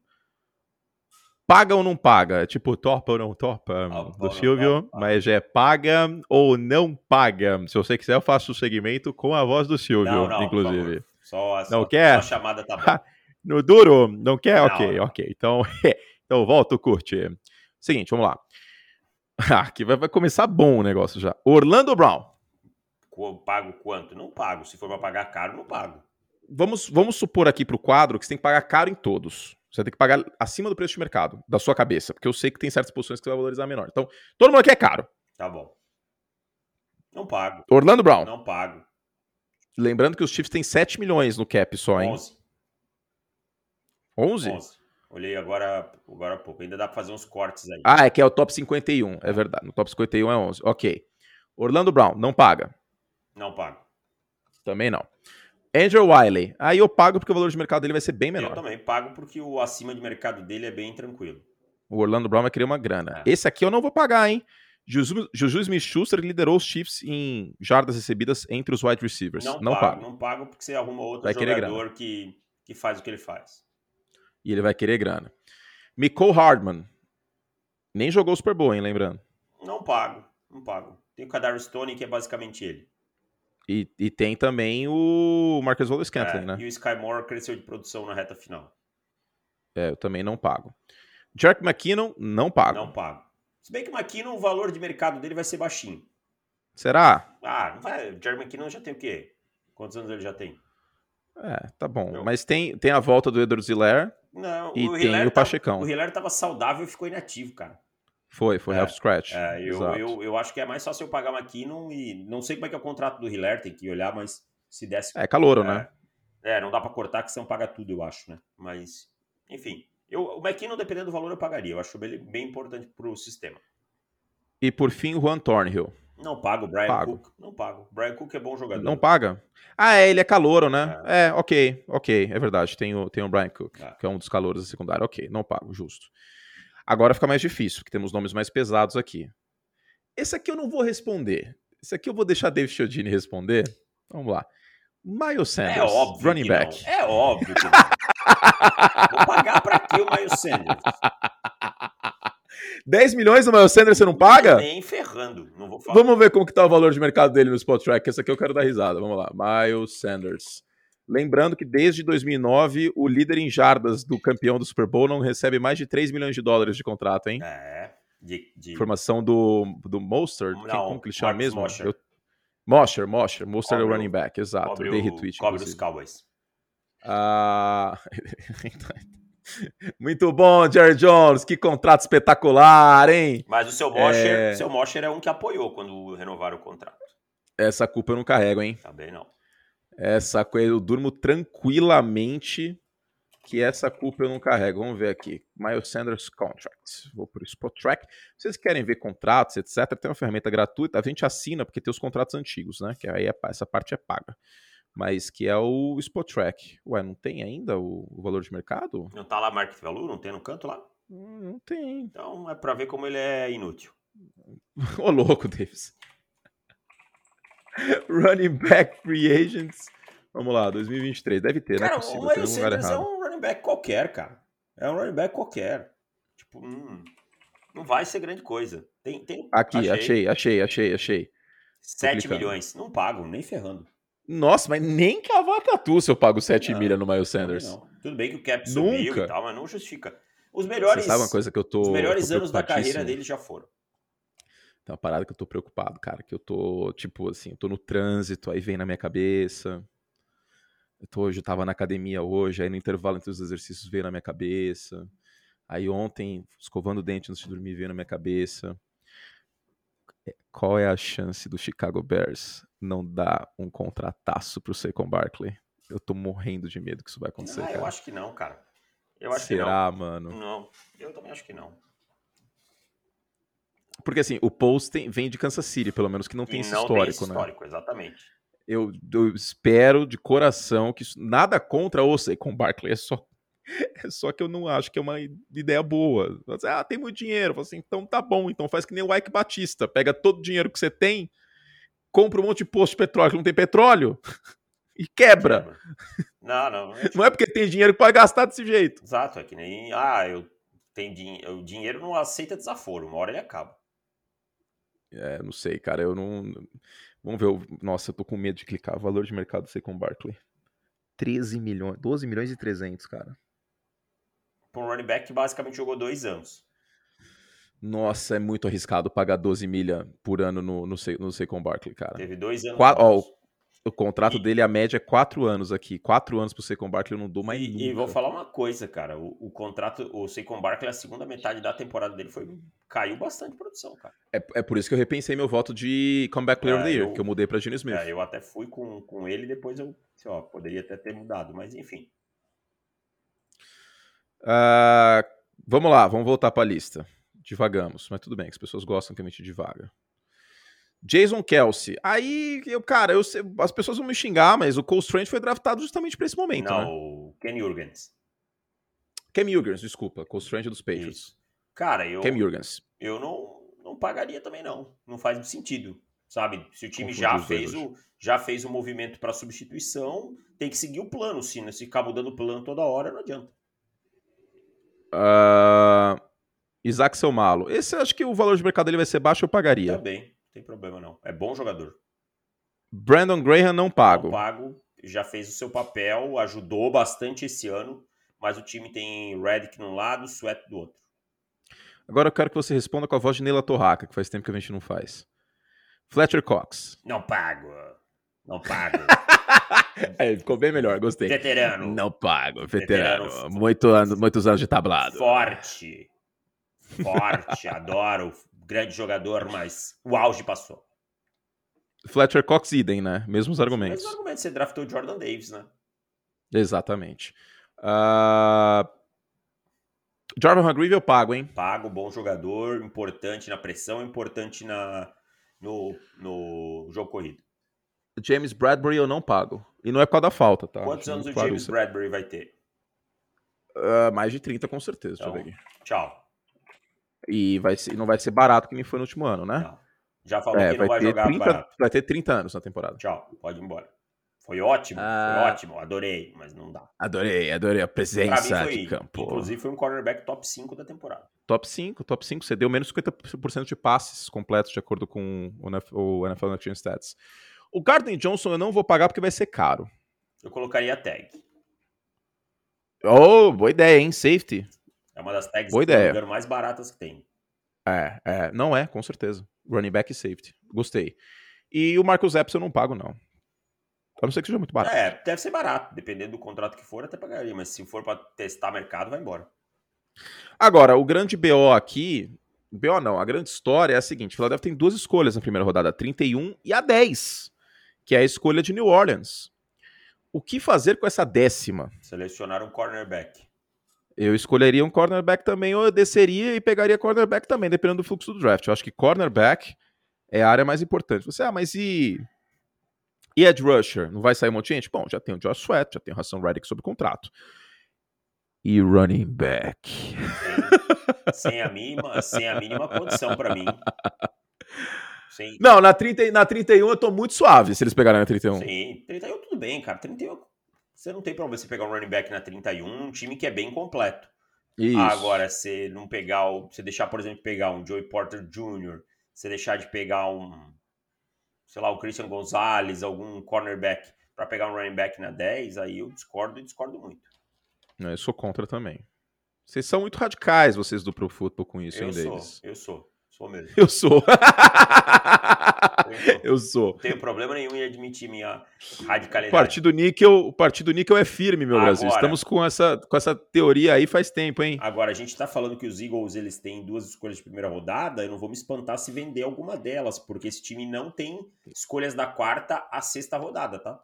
paga ou não paga? Tipo, topa ou não topa do Silvio, topa. mas é paga ou não paga. Se você quiser, eu faço o segmento com a voz do Silvio, não, não, inclusive. Só, não só, quer? Só a chamada tá bom. No duro, não quer? Não, ok, ok. Então, então volta, curte. Seguinte, vamos lá. Aqui vai, vai começar bom o negócio já. Orlando Brown. Pago quanto? Não pago. Se for para pagar caro, não pago. Vamos, vamos supor aqui para o quadro que você tem que pagar caro em todos. Você tem que pagar acima do preço de mercado, da sua cabeça. Porque eu sei que tem certas posições que você vai valorizar menor. Então, todo mundo aqui é caro. Tá bom. Não pago. Orlando Brown. Não pago. Lembrando que os Chiefs têm 7 milhões no cap só, hein? 11. 11? 11. Olhei agora, agora há pouco. Ainda dá para fazer uns cortes aí. Ah, é que é o top 51. É, é verdade. No top 51 é 11. Ok. Orlando Brown, não paga? Não pago. Também não. Andrew Wiley. Aí eu pago porque o valor de mercado dele vai ser bem menor. Eu também pago porque o acima de mercado dele é bem tranquilo. O Orlando Brown vai querer uma grana. É. Esse aqui eu não vou pagar, hein? Juju, Juju Smith-Schuster liderou os Chiefs em jardas recebidas entre os wide receivers. Não, não pago, pago. Não pago porque você arruma outro vai jogador que, que faz o que ele faz e ele vai querer grana. Nicole Hardman. Nem jogou o Super Bowl, hein, lembrando. Não pago, não pago. Tem o Kadar Stone, que é basicamente ele. E, e tem também o Marcus Wallace Scantling, é, né? E o Sky Moore cresceu de produção na reta final. É, eu também não pago. Jack McKinnon, não pago. Não pago. Se bem que o McKinnon, o valor de mercado dele vai ser baixinho. Será? Ah, não vai. O Jack McKinnon já tem o quê? Quantos anos ele já tem? É, tá bom. Não. Mas tem, tem a volta do Edward Ziller não, e o tem o Pachecão. Tava, o Hilaire tava saudável e ficou inativo, cara. Foi, foi é, half scratch. É, eu, eu, eu, acho que é mais fácil eu pagar McKinnon e não sei como é que é o contrato do Hilaire, tem que olhar, mas se desse. É calouro, né? é, É, não dá para cortar que você não paga tudo, eu acho, né? Mas, enfim. Eu, o McKinnon, dependendo do valor, eu pagaria. Eu acho ele bem importante pro sistema. E por fim, o Juan Thornhill. Não pago, Brian pago. Cook. Não pago. Brian Cook é bom jogador. Não paga? Ah, é, ele é calouro, né? É, é ok, ok, é verdade. Tem o, tem o Brian Cook, é. que é um dos calouros da secundária. Ok, não pago, justo. Agora fica mais difícil, porque temos nomes mais pesados aqui. Esse aqui eu não vou responder. Esse aqui eu vou deixar David Chiodini responder. Vamos lá. Miles Sanders, é óbvio running back. Não. É óbvio vou pagar pra quê o Miles Sanders? 10 milhões no Miles Sanders você não paga? Nem ferrando, não vou falar. Vamos ver como que tá o valor de mercado dele no Spot Track, esse aqui eu quero dar risada. Vamos lá. Miles Sanders, Lembrando que desde 2009, o líder em jardas do campeão do Super Bowl não recebe mais de 3 milhões de dólares de contrato, hein? É. De, de... Informação do, do Mostert. Não, Quem, como que ele chama mesmo? Mosher. Eu... Mosher, Mosher. Mostert é o running back, exato. Dei retweet. Cobre os Cowboys. Ah... Muito bom, Jerry Jones. Que contrato espetacular, hein? Mas o seu Mosher é... seu Mosher é um que apoiou quando renovaram o contrato. Essa culpa eu não carrego, hein? Também não. Essa coisa eu durmo tranquilamente que essa culpa eu não carrego. Vamos ver aqui. Miles Sanders Contracts. Vou para o Spot Track. Se vocês querem ver contratos, etc., tem uma ferramenta gratuita. A gente assina porque tem os contratos antigos, né? Que aí é, essa parte é paga. Mas que é o Spot Track. Ué, não tem ainda o, o valor de mercado? Não tá lá Market Value? Não tem no canto lá? Hum, não tem. Então é para ver como ele é inútil. Ô louco, Davis. running back free agents. Vamos lá, 2023. Deve ter, cara, né? Cara, o Miles Sanders é um running back qualquer, cara. É um running back qualquer. Tipo, hum, não vai ser grande coisa. Tem, tem... Aqui, achei, achei, achei, achei. 7 milhões. Não pago, nem ferrando. Nossa, mas nem cavacatu se eu pago 7 milha no Miles Sanders. Não, Tudo bem que o cap subiu Nunca. e tal, mas não justifica. Os melhores, Você sabe uma coisa que eu tô, os melhores anos da carreira dele já foram. Tem uma parada que eu tô preocupado, cara, que eu tô, tipo assim, eu tô no trânsito, aí vem na minha cabeça. Eu tô, hoje eu tava na academia hoje, aí no intervalo entre os exercícios veio na minha cabeça. Aí ontem, escovando o dente antes de dormir, veio na minha cabeça. É, qual é a chance do Chicago Bears não dar um contrataço pro Saquon Barkley? Eu tô morrendo de medo que isso vai acontecer. Ah, eu acho que não, cara. Eu acho Será, que não. mano? Não, eu também acho que não. Porque assim, o Post tem, vem de Kansas City, pelo menos, que não tem e esse não histórico, tem esse né? histórico, exatamente. Eu, eu, espero de coração que isso, nada contra o com Barkley, é só, só que eu não acho que é uma ideia boa. Você, ah, tem muito dinheiro. assim, então tá bom, então faz que nem o Ike Batista. Pega todo o dinheiro que você tem, compra um monte de posto de petróleo que não tem petróleo e quebra. Não, não. Não é, tipo... não é porque tem dinheiro que pode gastar desse jeito. Exato, é que nem. Ah, eu tenho dinheiro. O dinheiro não aceita desaforo, uma hora ele acaba. É, não sei, cara. Eu não. Vamos ver. Nossa, eu tô com medo de clicar. Valor de mercado ser com Barkley. 13 milhões. 12 milhões e 300, cara. Por um running back que basicamente jogou dois anos. Nossa, é muito arriscado pagar 12 milha por ano no, no, no Saquon Barkley, cara. Teve dois anos. Qua, ó, o contrato e... dele, a média é quatro anos aqui. Quatro anos pro Saquon Barkley, eu não dou mais e, nunca. E vou falar uma coisa, cara. O, o contrato, o Saquon Barkley, a segunda metade da temporada dele foi caiu bastante produção, cara. É, é por isso que eu repensei meu voto de Comeback Player é, of the Year, eu, que eu mudei pra Gene Smith. É, eu até fui com, com ele, depois eu, assim, ó, poderia até ter mudado, mas enfim. Uh, vamos lá, vamos voltar pra lista. Divagamos, mas tudo bem, que as pessoas gostam que a gente divaga. Jason Kelsey. Aí, eu, cara, eu, as pessoas vão me xingar, mas o Cole Strange foi draftado justamente para esse momento, Não, né? Ken Jurgens. Ken Jurgens, desculpa. Cole Strange é dos Patriots. Isso. Cara, eu... Jurgens. Eu não, não pagaria também, não. Não faz sentido, sabe? Se o time já fez o, já fez o movimento para substituição, tem que seguir o plano. Se, se ficar mudando o plano toda hora, não adianta. Uh... Isaac Selmalo. Esse acho que o valor de mercado dele vai ser baixo, eu pagaria. Também tem problema não. É bom jogador. Brandon Graham não pago. Não pago, já fez o seu papel, ajudou bastante esse ano, mas o time tem Redick num lado, Sweat do outro. Agora eu quero que você responda com a voz de Neila Torraca, que faz tempo que a gente não faz. Fletcher Cox. Não pago. Não pago. é, ficou bem melhor, gostei. Veterano. Não pago, veterano. veterano Muito ano, muitos anos de tablado. Forte. Forte, adoro grande jogador, mas o auge passou. Fletcher Cox idem, né? Mesmos argumentos. Mesmos argumentos. Você draftou Jordan Davis, né? Exatamente. Uh... Jordan Hargreave eu pago, hein? Pago, bom jogador, importante na pressão, importante na, no, no jogo corrido. James Bradbury eu não pago. E não é por causa da falta, tá? Quantos anos o James isso. Bradbury vai ter? Uh, mais de 30, com certeza. Então, Deixa eu ver aqui. Tchau. E vai ser, não vai ser barato que nem foi no último ano, né? Não. Já falou é, que não vai, vai jogar 30, barato. Vai ter 30 anos na temporada. Tchau, pode ir embora. Foi ótimo, ah, foi ótimo, adorei, mas não dá. Adorei, adorei a presença foi, de campo. Inclusive foi um cornerback top 5 da temporada. Top 5, top 5, você deu menos 50% de passes completos de acordo com o NFL Next Stats. O Garden Johnson eu não vou pagar porque vai ser caro. Eu colocaria a tag. Oh, boa ideia, hein? Safety. É uma das tags boa ideia. mais baratas que tem. É, é, não é, com certeza. Running back e safety. Gostei. E o Marcos Epps eu não pago, não. A não ser que seja muito barato. É, deve ser barato. Dependendo do contrato que for, até pagaria. Mas se for para testar mercado, vai embora. Agora, o grande BO aqui. BO não, a grande história é a seguinte: Philadelphia tem duas escolhas na primeira rodada, a 31 e a 10, que é a escolha de New Orleans. O que fazer com essa décima? Selecionar um cornerback. Eu escolheria um cornerback também, ou eu desceria e pegaria cornerback também, dependendo do fluxo do draft. Eu acho que cornerback é a área mais importante. Você, ah, mas e. E Ed Rusher? Não vai sair um monte de gente? Bom, já tem o Josh Sweat, já tem o Hassan Reddick sob contrato. E running back. Sem a mínima, sem a mínima condição para mim. Sem... Não, na, 30, na 31 eu tô muito suave se eles pegarem na 31. Sim, 31 tudo bem, cara. 31 você não tem problema você pegar um running back na 31, um time que é bem completo. Isso. Agora, você não pegar, o, você deixar, por exemplo, pegar um Joey Porter Jr., você deixar de pegar um, sei lá, o Christian Gonzalez, algum cornerback, para pegar um running back na 10, aí eu discordo e discordo muito. Eu sou contra também. Vocês são muito radicais, vocês do Pro Football, com isso, eu hein, sou, Davis? Eu sou. Sou mesmo. Eu sou. eu sou. Não tenho problema nenhum em admitir minha radicalidade. O Partido Níquel, o Partido Níquel é firme, meu agora, Brasil. Estamos com essa, com essa teoria aí faz tempo, hein? Agora, a gente tá falando que os Eagles eles têm duas escolhas de primeira rodada. Eu não vou me espantar se vender alguma delas, porque esse time não tem escolhas da quarta à sexta rodada, tá?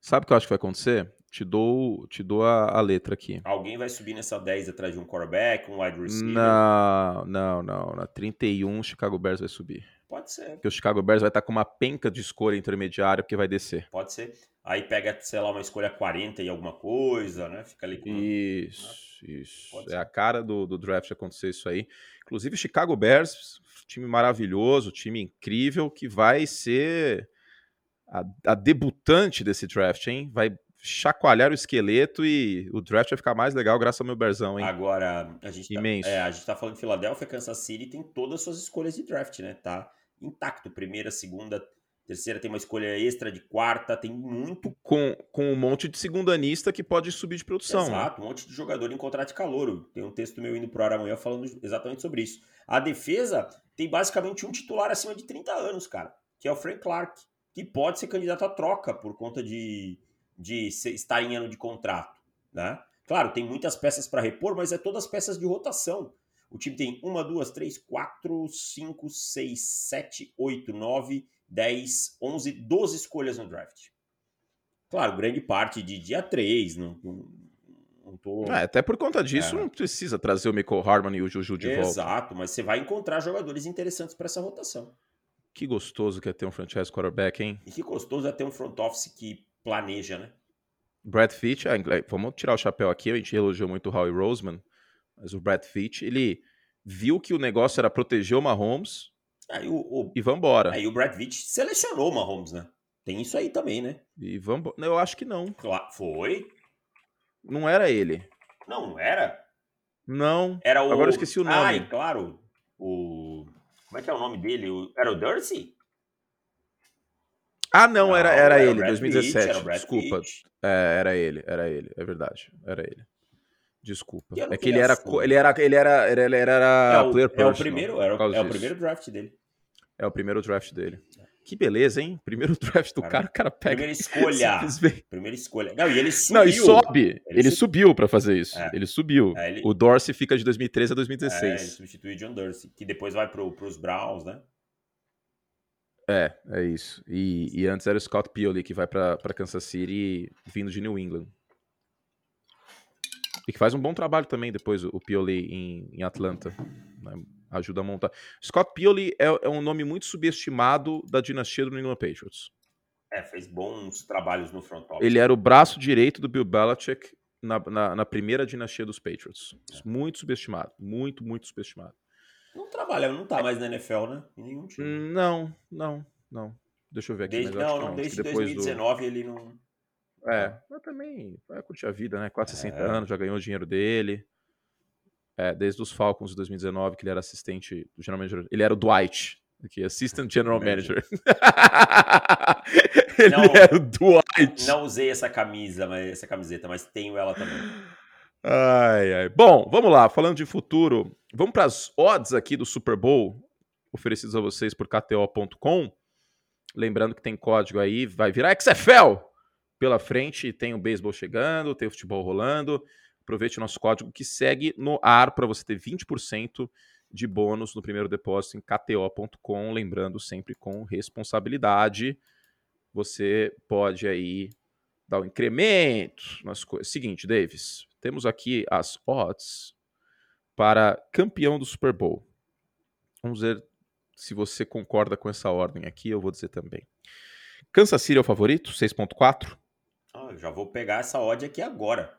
Sabe o que eu acho que vai acontecer? Te dou, te dou a, a, letra aqui. Alguém vai subir nessa 10 atrás de um quarterback, um wide receiver? Não, não, não. Na 31, o Chicago Bears vai subir. Pode ser. Porque o Chicago Bears vai estar com uma penca de escolha intermediária, porque vai descer. Pode ser. Aí pega, sei lá, uma escolha 40 e alguma coisa, né? Fica ali com. Isso, né? isso. Pode é ser. a cara do, do draft acontecer isso aí. Inclusive, o Chicago Bears, time maravilhoso, time incrível, que vai ser a, a debutante desse draft, hein? Vai chacoalhar o esqueleto e o draft vai ficar mais legal graças ao meu Berzão, hein? Agora, a gente, tá, é, a gente tá falando de Filadélfia, Kansas City tem todas as suas escolhas de draft, né? Tá intacto. Primeira, segunda, terceira tem uma escolha extra de quarta, tem muito. Com, com um monte de segundanista que pode subir de produção. Né? Exato, né? um monte de jogador em contrato de calor. Tem um texto meu indo pro ar amanhã falando exatamente sobre isso. A defesa tem basicamente um titular acima de 30 anos, cara, que é o Frank Clark, que pode ser candidato à troca por conta de de estar em ano de contrato, né? Claro, tem muitas peças para repor, mas é todas peças de rotação. O time tem uma, duas, três, quatro, cinco, seis, sete, oito, nove, dez, onze, doze escolhas no draft. Claro, grande parte de dia três, não, não, não tô... É, até por conta disso, é. não precisa trazer o Michael Harmon e o Juju de Exato, volta. Exato, mas você vai encontrar jogadores interessantes para essa rotação. Que gostoso que é ter um franchise quarterback, hein? E que gostoso é ter um front office que planeja, né? Brad Fitch, ah, vamos tirar o chapéu aqui, a gente elogiou muito o Howie Roseman, mas o Brad Fitch, ele viu que o negócio era proteger o Mahomes aí o, o, e vambora. Aí o Brad Fitch selecionou o Mahomes, né? Tem isso aí também, né? E vambora. Eu acho que não. Foi? Não era ele. Não, era? Não. Era o... Agora eu esqueci o nome. Ai, claro. O... Como é que é o nome dele? Era o Dursi? Ah, não, não era, era, era ele, 2017. Pitt, Desculpa. É, era ele, era ele, é verdade. Era ele. Desculpa. É que ele era, ele era, ele era, ele era, ele era é o, player é o primeiro, era, é o primeiro draft dele. É o primeiro draft dele. Que beleza, hein? Primeiro draft do cara, cara o cara pega. Primeira escolha. primeira escolha. Não, e ele subiu. Não, e sobe. Ele, ele subiu para fazer isso. É. Ele subiu. É, ele... O Dorsey fica de 2013 a 2016. É, ele substitui John Dorsey, que depois vai pro, pros Browns, né? É, é isso. E, e antes era o Scott Pioli que vai para Kansas City vindo de New England. E que faz um bom trabalho também depois o Pioli em, em Atlanta. Né? Ajuda a montar. Scott Pioli é, é, um nome muito subestimado da dinastia do New England Patriots. É, fez bons trabalhos no front office. Ele era o braço direito do Bill Belichick na, na, na primeira dinastia dos Patriots. É. Muito subestimado. Muito, muito subestimado. Não trabalha, não tá mais na NFL, né? Em nenhum time. Não, não, não. Deixa eu ver aqui. Desde, não, não, desde 2019 do... ele não. É, mas também vai curtir a vida, né? 460 é. anos, já ganhou o dinheiro dele. É, desde os Falcons de 2019, que ele era assistente do General Manager. Ele era o Dwight, aqui, Assistant General Manager. Ele não, é o Dwight. Não usei essa camisa, mas, essa camiseta, mas tenho ela também. Ai, ai. Bom, vamos lá. Falando de futuro, vamos para as odds aqui do Super Bowl oferecidos a vocês por KTO.com. Lembrando que tem código aí, vai virar XFL pela frente. Tem o beisebol chegando, tem o futebol rolando. Aproveite o nosso código que segue no ar para você ter 20% de bônus no primeiro depósito em KTO.com. Lembrando sempre com responsabilidade. Você pode aí dar um incremento nas coisas. Seguinte, Davis, temos aqui as odds para campeão do Super Bowl. Vamos ver se você concorda com essa ordem aqui, eu vou dizer também. Kansas City é o favorito, 6.4. Ah, já vou pegar essa odd aqui agora.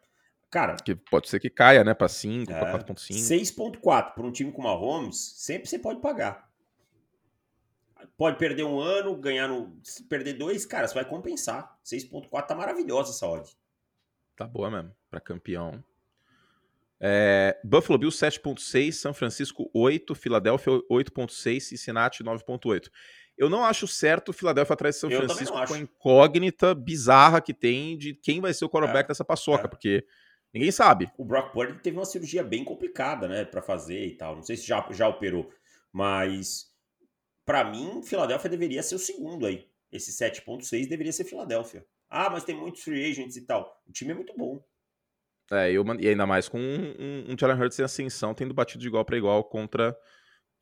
Cara, que pode ser que caia, né, para 5, é, para 4.5. 6.4 para um time com uma Holmes, sempre você pode pagar. Pode perder um ano, ganhar no. Se perder dois, cara, você vai compensar. 6,4 tá maravilhosa essa odd. Tá boa mesmo, para campeão. É, Buffalo Bills 7.6, São Francisco 8, Filadélfia 8.6, Cincinnati 9.8. Eu não acho certo o Philadelphia atrás de São Eu Francisco com a incógnita bizarra que tem de quem vai ser o quarterback é, dessa paçoca, é. porque ninguém sabe. O Brock Purdy teve uma cirurgia bem complicada, né, para fazer e tal. Não sei se já, já operou, mas para mim, Filadélfia deveria ser o segundo aí. Esse 7.6 deveria ser Filadélfia. Ah, mas tem muitos free agents e tal. O time é muito bom. É, eu, e ainda mais com um, um, um Jalen Hurts em ascensão, tendo batido de igual para igual contra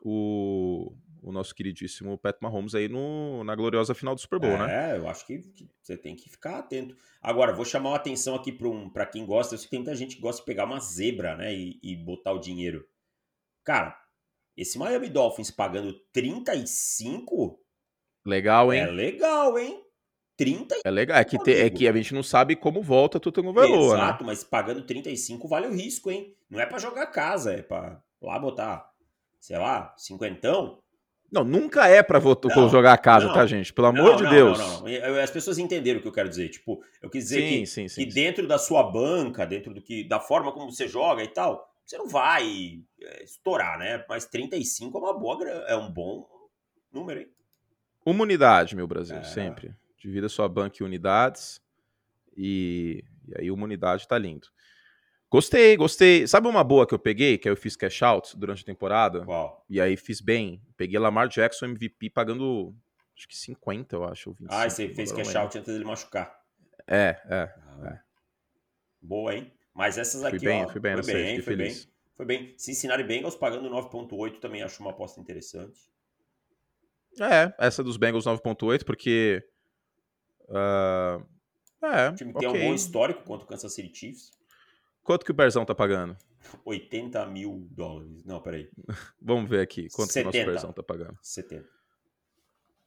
o, o nosso queridíssimo Pat Mahomes aí no, na gloriosa final do Super Bowl, é, né? É, eu acho que, que, você tem que ficar atento. Agora, vou chamar a atenção aqui para um, quem gosta. Eu sei que tem muita gente que gosta de pegar uma zebra, né? E, e botar o dinheiro. Cara, esse Miami Dolphins pagando 35. Legal, hein? É legal, hein? 30 É legal. É que, te, é que a gente não sabe como volta tudo no valor, né? Exato, né? mas pagando 35 vale o risco, hein? Não é para jogar casa, é para lá botar, sei lá, cinquentão. Não, nunca é pra não, jogar a casa, não, tá, gente? Pelo amor não, de Deus. Não, não, As pessoas entenderam o que eu quero dizer. Tipo, eu quis dizer sim, que, sim, sim, que dentro da sua banca, dentro do que, da forma como você joga e tal, você não vai é, estourar, né? Mas 35 é uma boa, é um bom número, hein? Uma unidade, meu Brasil, é. sempre. Divida sua banca em unidades e, e aí uma unidade tá lindo. Gostei, gostei. Sabe uma boa que eu peguei, que eu fiz cash out durante a temporada? Qual? E aí fiz bem. Peguei Lamar Jackson MVP pagando, acho que 50, eu acho. 25, ah, você fez cash out antes dele machucar. É, é, ah. é. Boa, hein? Mas essas aqui, fui bem, ó, fui bem, foi bem, foi bem, foi bem. Cincinnati Bengals pagando 9.8 também acho uma aposta interessante. É, essa dos Bengals 9.8 porque uh, é, o time okay. tem um bom histórico contra o Kansas City Chiefs. Quanto que o Berzão tá pagando? 80 mil dólares. Não, peraí. Vamos ver aqui. Quanto 70. que o nosso Berzão tá pagando? 70.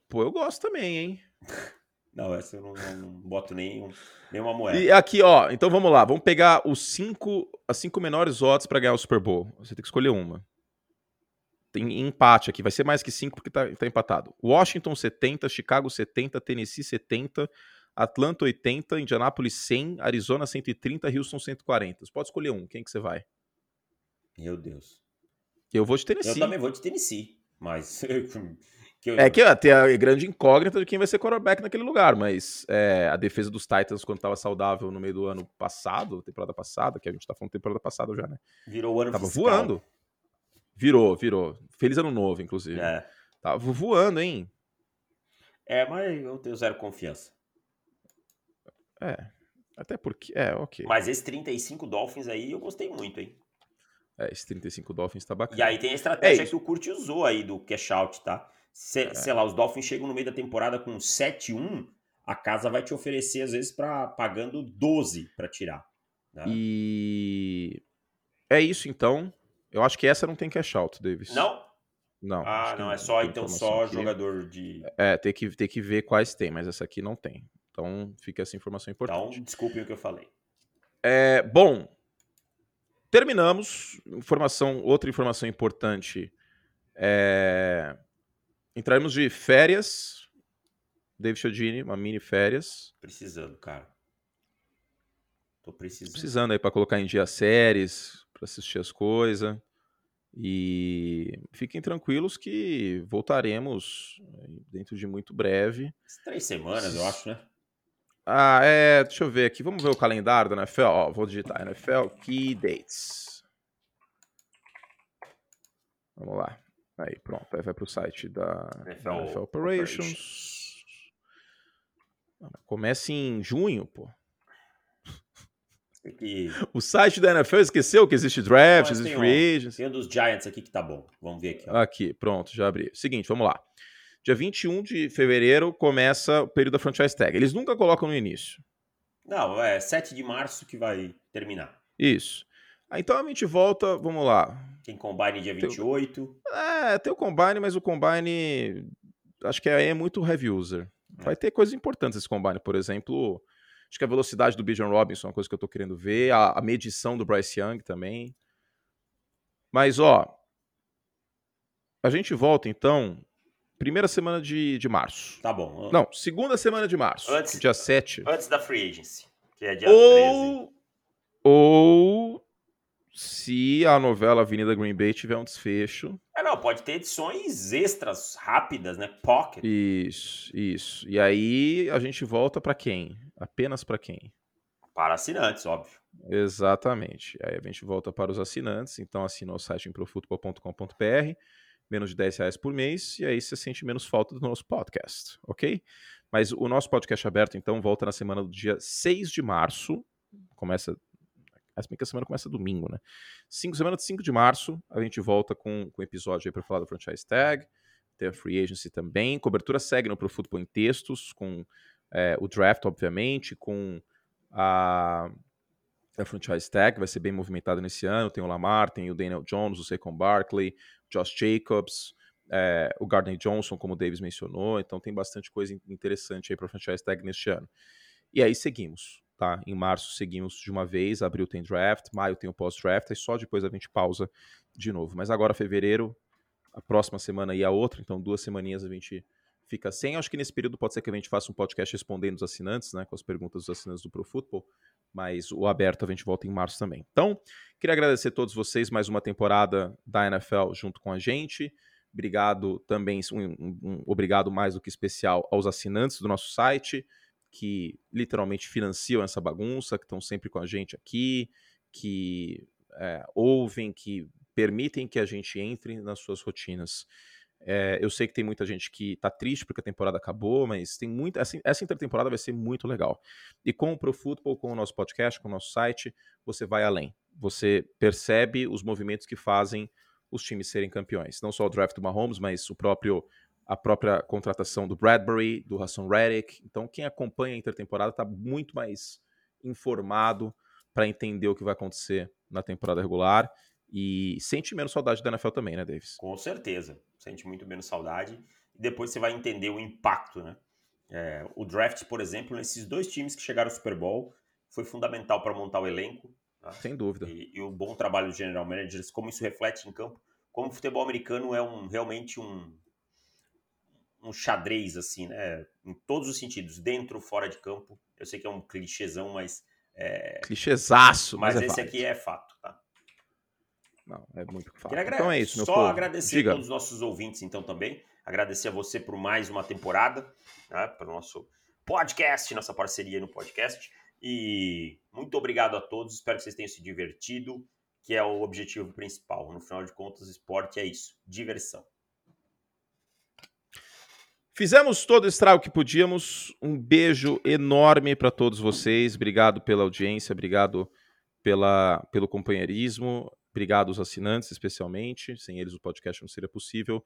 Pô, eu gosto também, hein? Não, essa eu não, não, não boto nem, nenhuma moeda. E aqui, ó, então vamos lá. Vamos pegar os cinco, as cinco menores odds para ganhar o Super Bowl. Você tem que escolher uma. Tem empate aqui, vai ser mais que cinco porque tá, tá empatado. Washington 70, Chicago 70, Tennessee 70, Atlanta 80, Indianapolis 100, Arizona 130, Houston 140. Você pode escolher um. Quem que você vai? Meu Deus. Eu vou de Tennessee. Eu também vou de Tennessee, mas Que eu... É que ó, tem a grande incógnita de quem vai ser quarterback naquele lugar, mas é, a defesa dos Titans, quando estava saudável no meio do ano passado, temporada passada, que a gente tá falando temporada passada já, né? Virou o ano Tava fiscal. voando. Virou, virou. Feliz ano novo, inclusive. É. Tava voando, hein? É, mas eu tenho zero confiança. É. Até porque. É, ok. Mas esse 35 Dolphins aí eu gostei muito, hein? É, esse 35 Dolphins tá bacana. E aí tem a estratégia é que o Kurt usou aí do cash out, tá? Se, é. Sei lá, os Dolphins chegam no meio da temporada com 7-1, a casa vai te oferecer, às vezes, para pagando 12 para tirar. Né? E é isso, então. Eu acho que essa não tem cash out, Davis. Não? Não. Ah, não, é só então só aqui. jogador de. É, tem que, tem que ver quais tem, mas essa aqui não tem. Então fica essa informação importante. Então, desculpem o que eu falei. É, bom, terminamos. Informação, outra informação importante. É, Entraremos de férias. David Chodini, uma mini férias. Precisando, cara. Tô precisando. Precisando aí para colocar em dia séries, para assistir as coisas. E fiquem tranquilos que voltaremos dentro de muito breve. Três semanas, eu acho, né? Ah, é. Deixa eu ver aqui. Vamos ver o calendário da NFL. Ó, vou digitar NFL Key Dates. Vamos lá. Aí, pronto. Aí vai para o site da NFL, NFL Operations. Operations. Começa em junho, pô. Que... O site da NFL esqueceu que existe draft, Mas existe free agents. Tem um dos Giants aqui que tá bom. Vamos ver aqui. Ó. Aqui, pronto, já abri. Seguinte, vamos lá. Dia 21 de fevereiro começa o período da franchise tag. Eles nunca colocam no início. Não, é 7 de março que vai terminar. Isso. Então a gente volta, vamos lá. Tem combine dia 28. Tem, é, tem o combine, mas o combine acho que é, é muito heavy user. É. Vai ter coisas importantes esse combine, por exemplo, Acho que a velocidade do Bijan Robinson é uma coisa que eu tô querendo ver. A, a medição do Bryce Young também. Mas, ó. A gente volta, então, primeira semana de, de março. Tá bom. Não, segunda semana de março. Antes, dia 7. Antes da free agency, que é dia ou, 13. Ou se a novela Avenida Green Bay tiver um desfecho. É, não, pode ter edições extras rápidas, né? Pocket. Isso, isso. E aí a gente volta para quem? Apenas para quem? Para assinantes, óbvio. Exatamente. Aí a gente volta para os assinantes. Então assina o site em profutbol.com.br, menos de 10 reais por mês, e aí você sente menos falta do nosso podcast, ok? Mas o nosso podcast aberto, então, volta na semana do dia 6 de março. Começa. Bem que a semana começa domingo, né? Cinco, semana de 5 de março, a gente volta com, com um episódio aí para falar do franchise tag. Tem a free agency também. Cobertura segue no Pro Football em textos, com é, o draft, obviamente, com a, a franchise tag, vai ser bem movimentado nesse ano. Tem o Lamar, tem o Daniel Jones, o Saquon Barkley, Josh Jacobs, é, o Gardner Johnson, como o Davis mencionou. Então tem bastante coisa interessante aí para franchise tag neste ano. E aí seguimos, tá? Em março seguimos de uma vez, abril tem draft, maio tem o pós-draft, e só depois a gente pausa de novo. Mas agora fevereiro, a próxima semana e a outra, então duas semaninhas a gente fica sem. Acho que nesse período pode ser que a gente faça um podcast respondendo os assinantes, né, com as perguntas dos assinantes do Pro Football, mas o aberto a gente volta em março também. Então, queria agradecer a todos vocês mais uma temporada da NFL junto com a gente. Obrigado também, um, um, um, obrigado mais do que especial aos assinantes do nosso site, que literalmente financiam essa bagunça, que estão sempre com a gente aqui, que é, ouvem, que permitem que a gente entre nas suas rotinas. É, eu sei que tem muita gente que tá triste porque a temporada acabou, mas tem muita. Essa, essa intertemporada vai ser muito legal. E com o Pro Football, com o nosso podcast, com o nosso site, você vai além. Você percebe os movimentos que fazem os times serem campeões. Não só o draft do Mahomes, mas o próprio a própria contratação do Bradbury, do Hassan Reddick. Então, quem acompanha a intertemporada está muito mais informado para entender o que vai acontecer na temporada regular e sente menos saudade da NFL também, né, Davis? Com certeza sente muito menos saudade. E depois você vai entender o impacto, né? É, o draft, por exemplo, nesses dois times que chegaram ao Super Bowl, foi fundamental para montar o elenco. Tá? Sem dúvida. E, e, o bom trabalho dos general managers, como isso reflete em campo, como o futebol americano é um, realmente um, um xadrez, assim, né? Em todos os sentidos, dentro fora de campo. Eu sei que é um clichêzão, mas. É... Clichêzaço, mas, mas é esse aqui é fato, tá? Não, é muito fácil. Então é isso, meu Só povo. agradecer Diga. a todos os nossos ouvintes, então, também. Agradecer a você por mais uma temporada, né, para o nosso podcast, nossa parceria no podcast. E muito obrigado a todos. Espero que vocês tenham se divertido, que é o objetivo principal. No final de contas, esporte é isso: diversão. Fizemos todo o estrago que podíamos. Um beijo enorme para todos vocês. Obrigado pela audiência, obrigado pela, pelo companheirismo. Obrigado aos assinantes, especialmente. Sem eles o podcast não seria possível.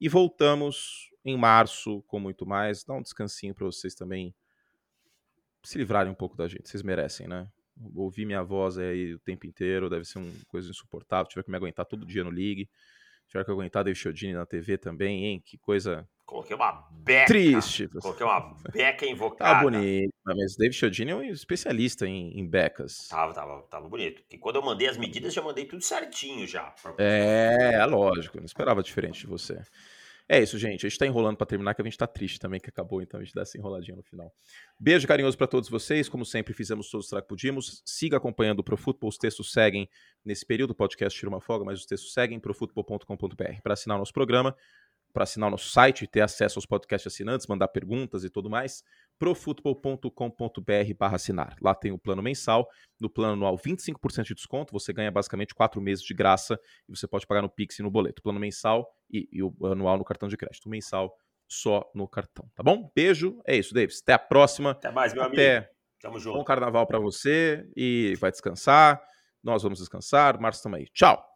E voltamos em março com muito mais. Dá um descansinho para vocês também se livrarem um pouco da gente. Vocês merecem, né? Ouvir minha voz aí o tempo inteiro deve ser uma coisa insuportável. Tiver que me aguentar todo dia no League. Tiver que aguentar David Chiodini na TV também, hein? Que coisa Coloquei uma beca. Triste. Coloquei uma beca invocada. Tá bonito. Mas David Chiodini é um especialista em, em becas. Tava, tava, tava bonito. E quando eu mandei as medidas, já mandei tudo certinho já. É, é lógico. Não esperava diferente de você. É isso, gente. A gente tá enrolando para terminar, que a gente tá triste também, que acabou, então a gente dá essa enroladinha no final. Beijo carinhoso para todos vocês. Como sempre, fizemos todos os que pudimos. Siga acompanhando o ProFootball. Os textos seguem nesse período. O podcast tira uma folga, mas os textos seguem profutbol.com.br. Para assinar o nosso programa, para assinar o nosso site e ter acesso aos podcasts assinantes, mandar perguntas e tudo mais, profutbol.com.br barra assinar. Lá tem o plano mensal, no plano anual 25% de desconto, você ganha basicamente quatro meses de graça e você pode pagar no Pix e no boleto. Plano mensal e, e o anual no cartão de crédito. O mensal só no cartão, tá bom? Beijo, é isso, Davis. Até a próxima. Até mais, meu Até. amigo. Tamo junto. Bom carnaval para você e vai descansar. Nós vamos descansar. Março, tamo aí. Tchau.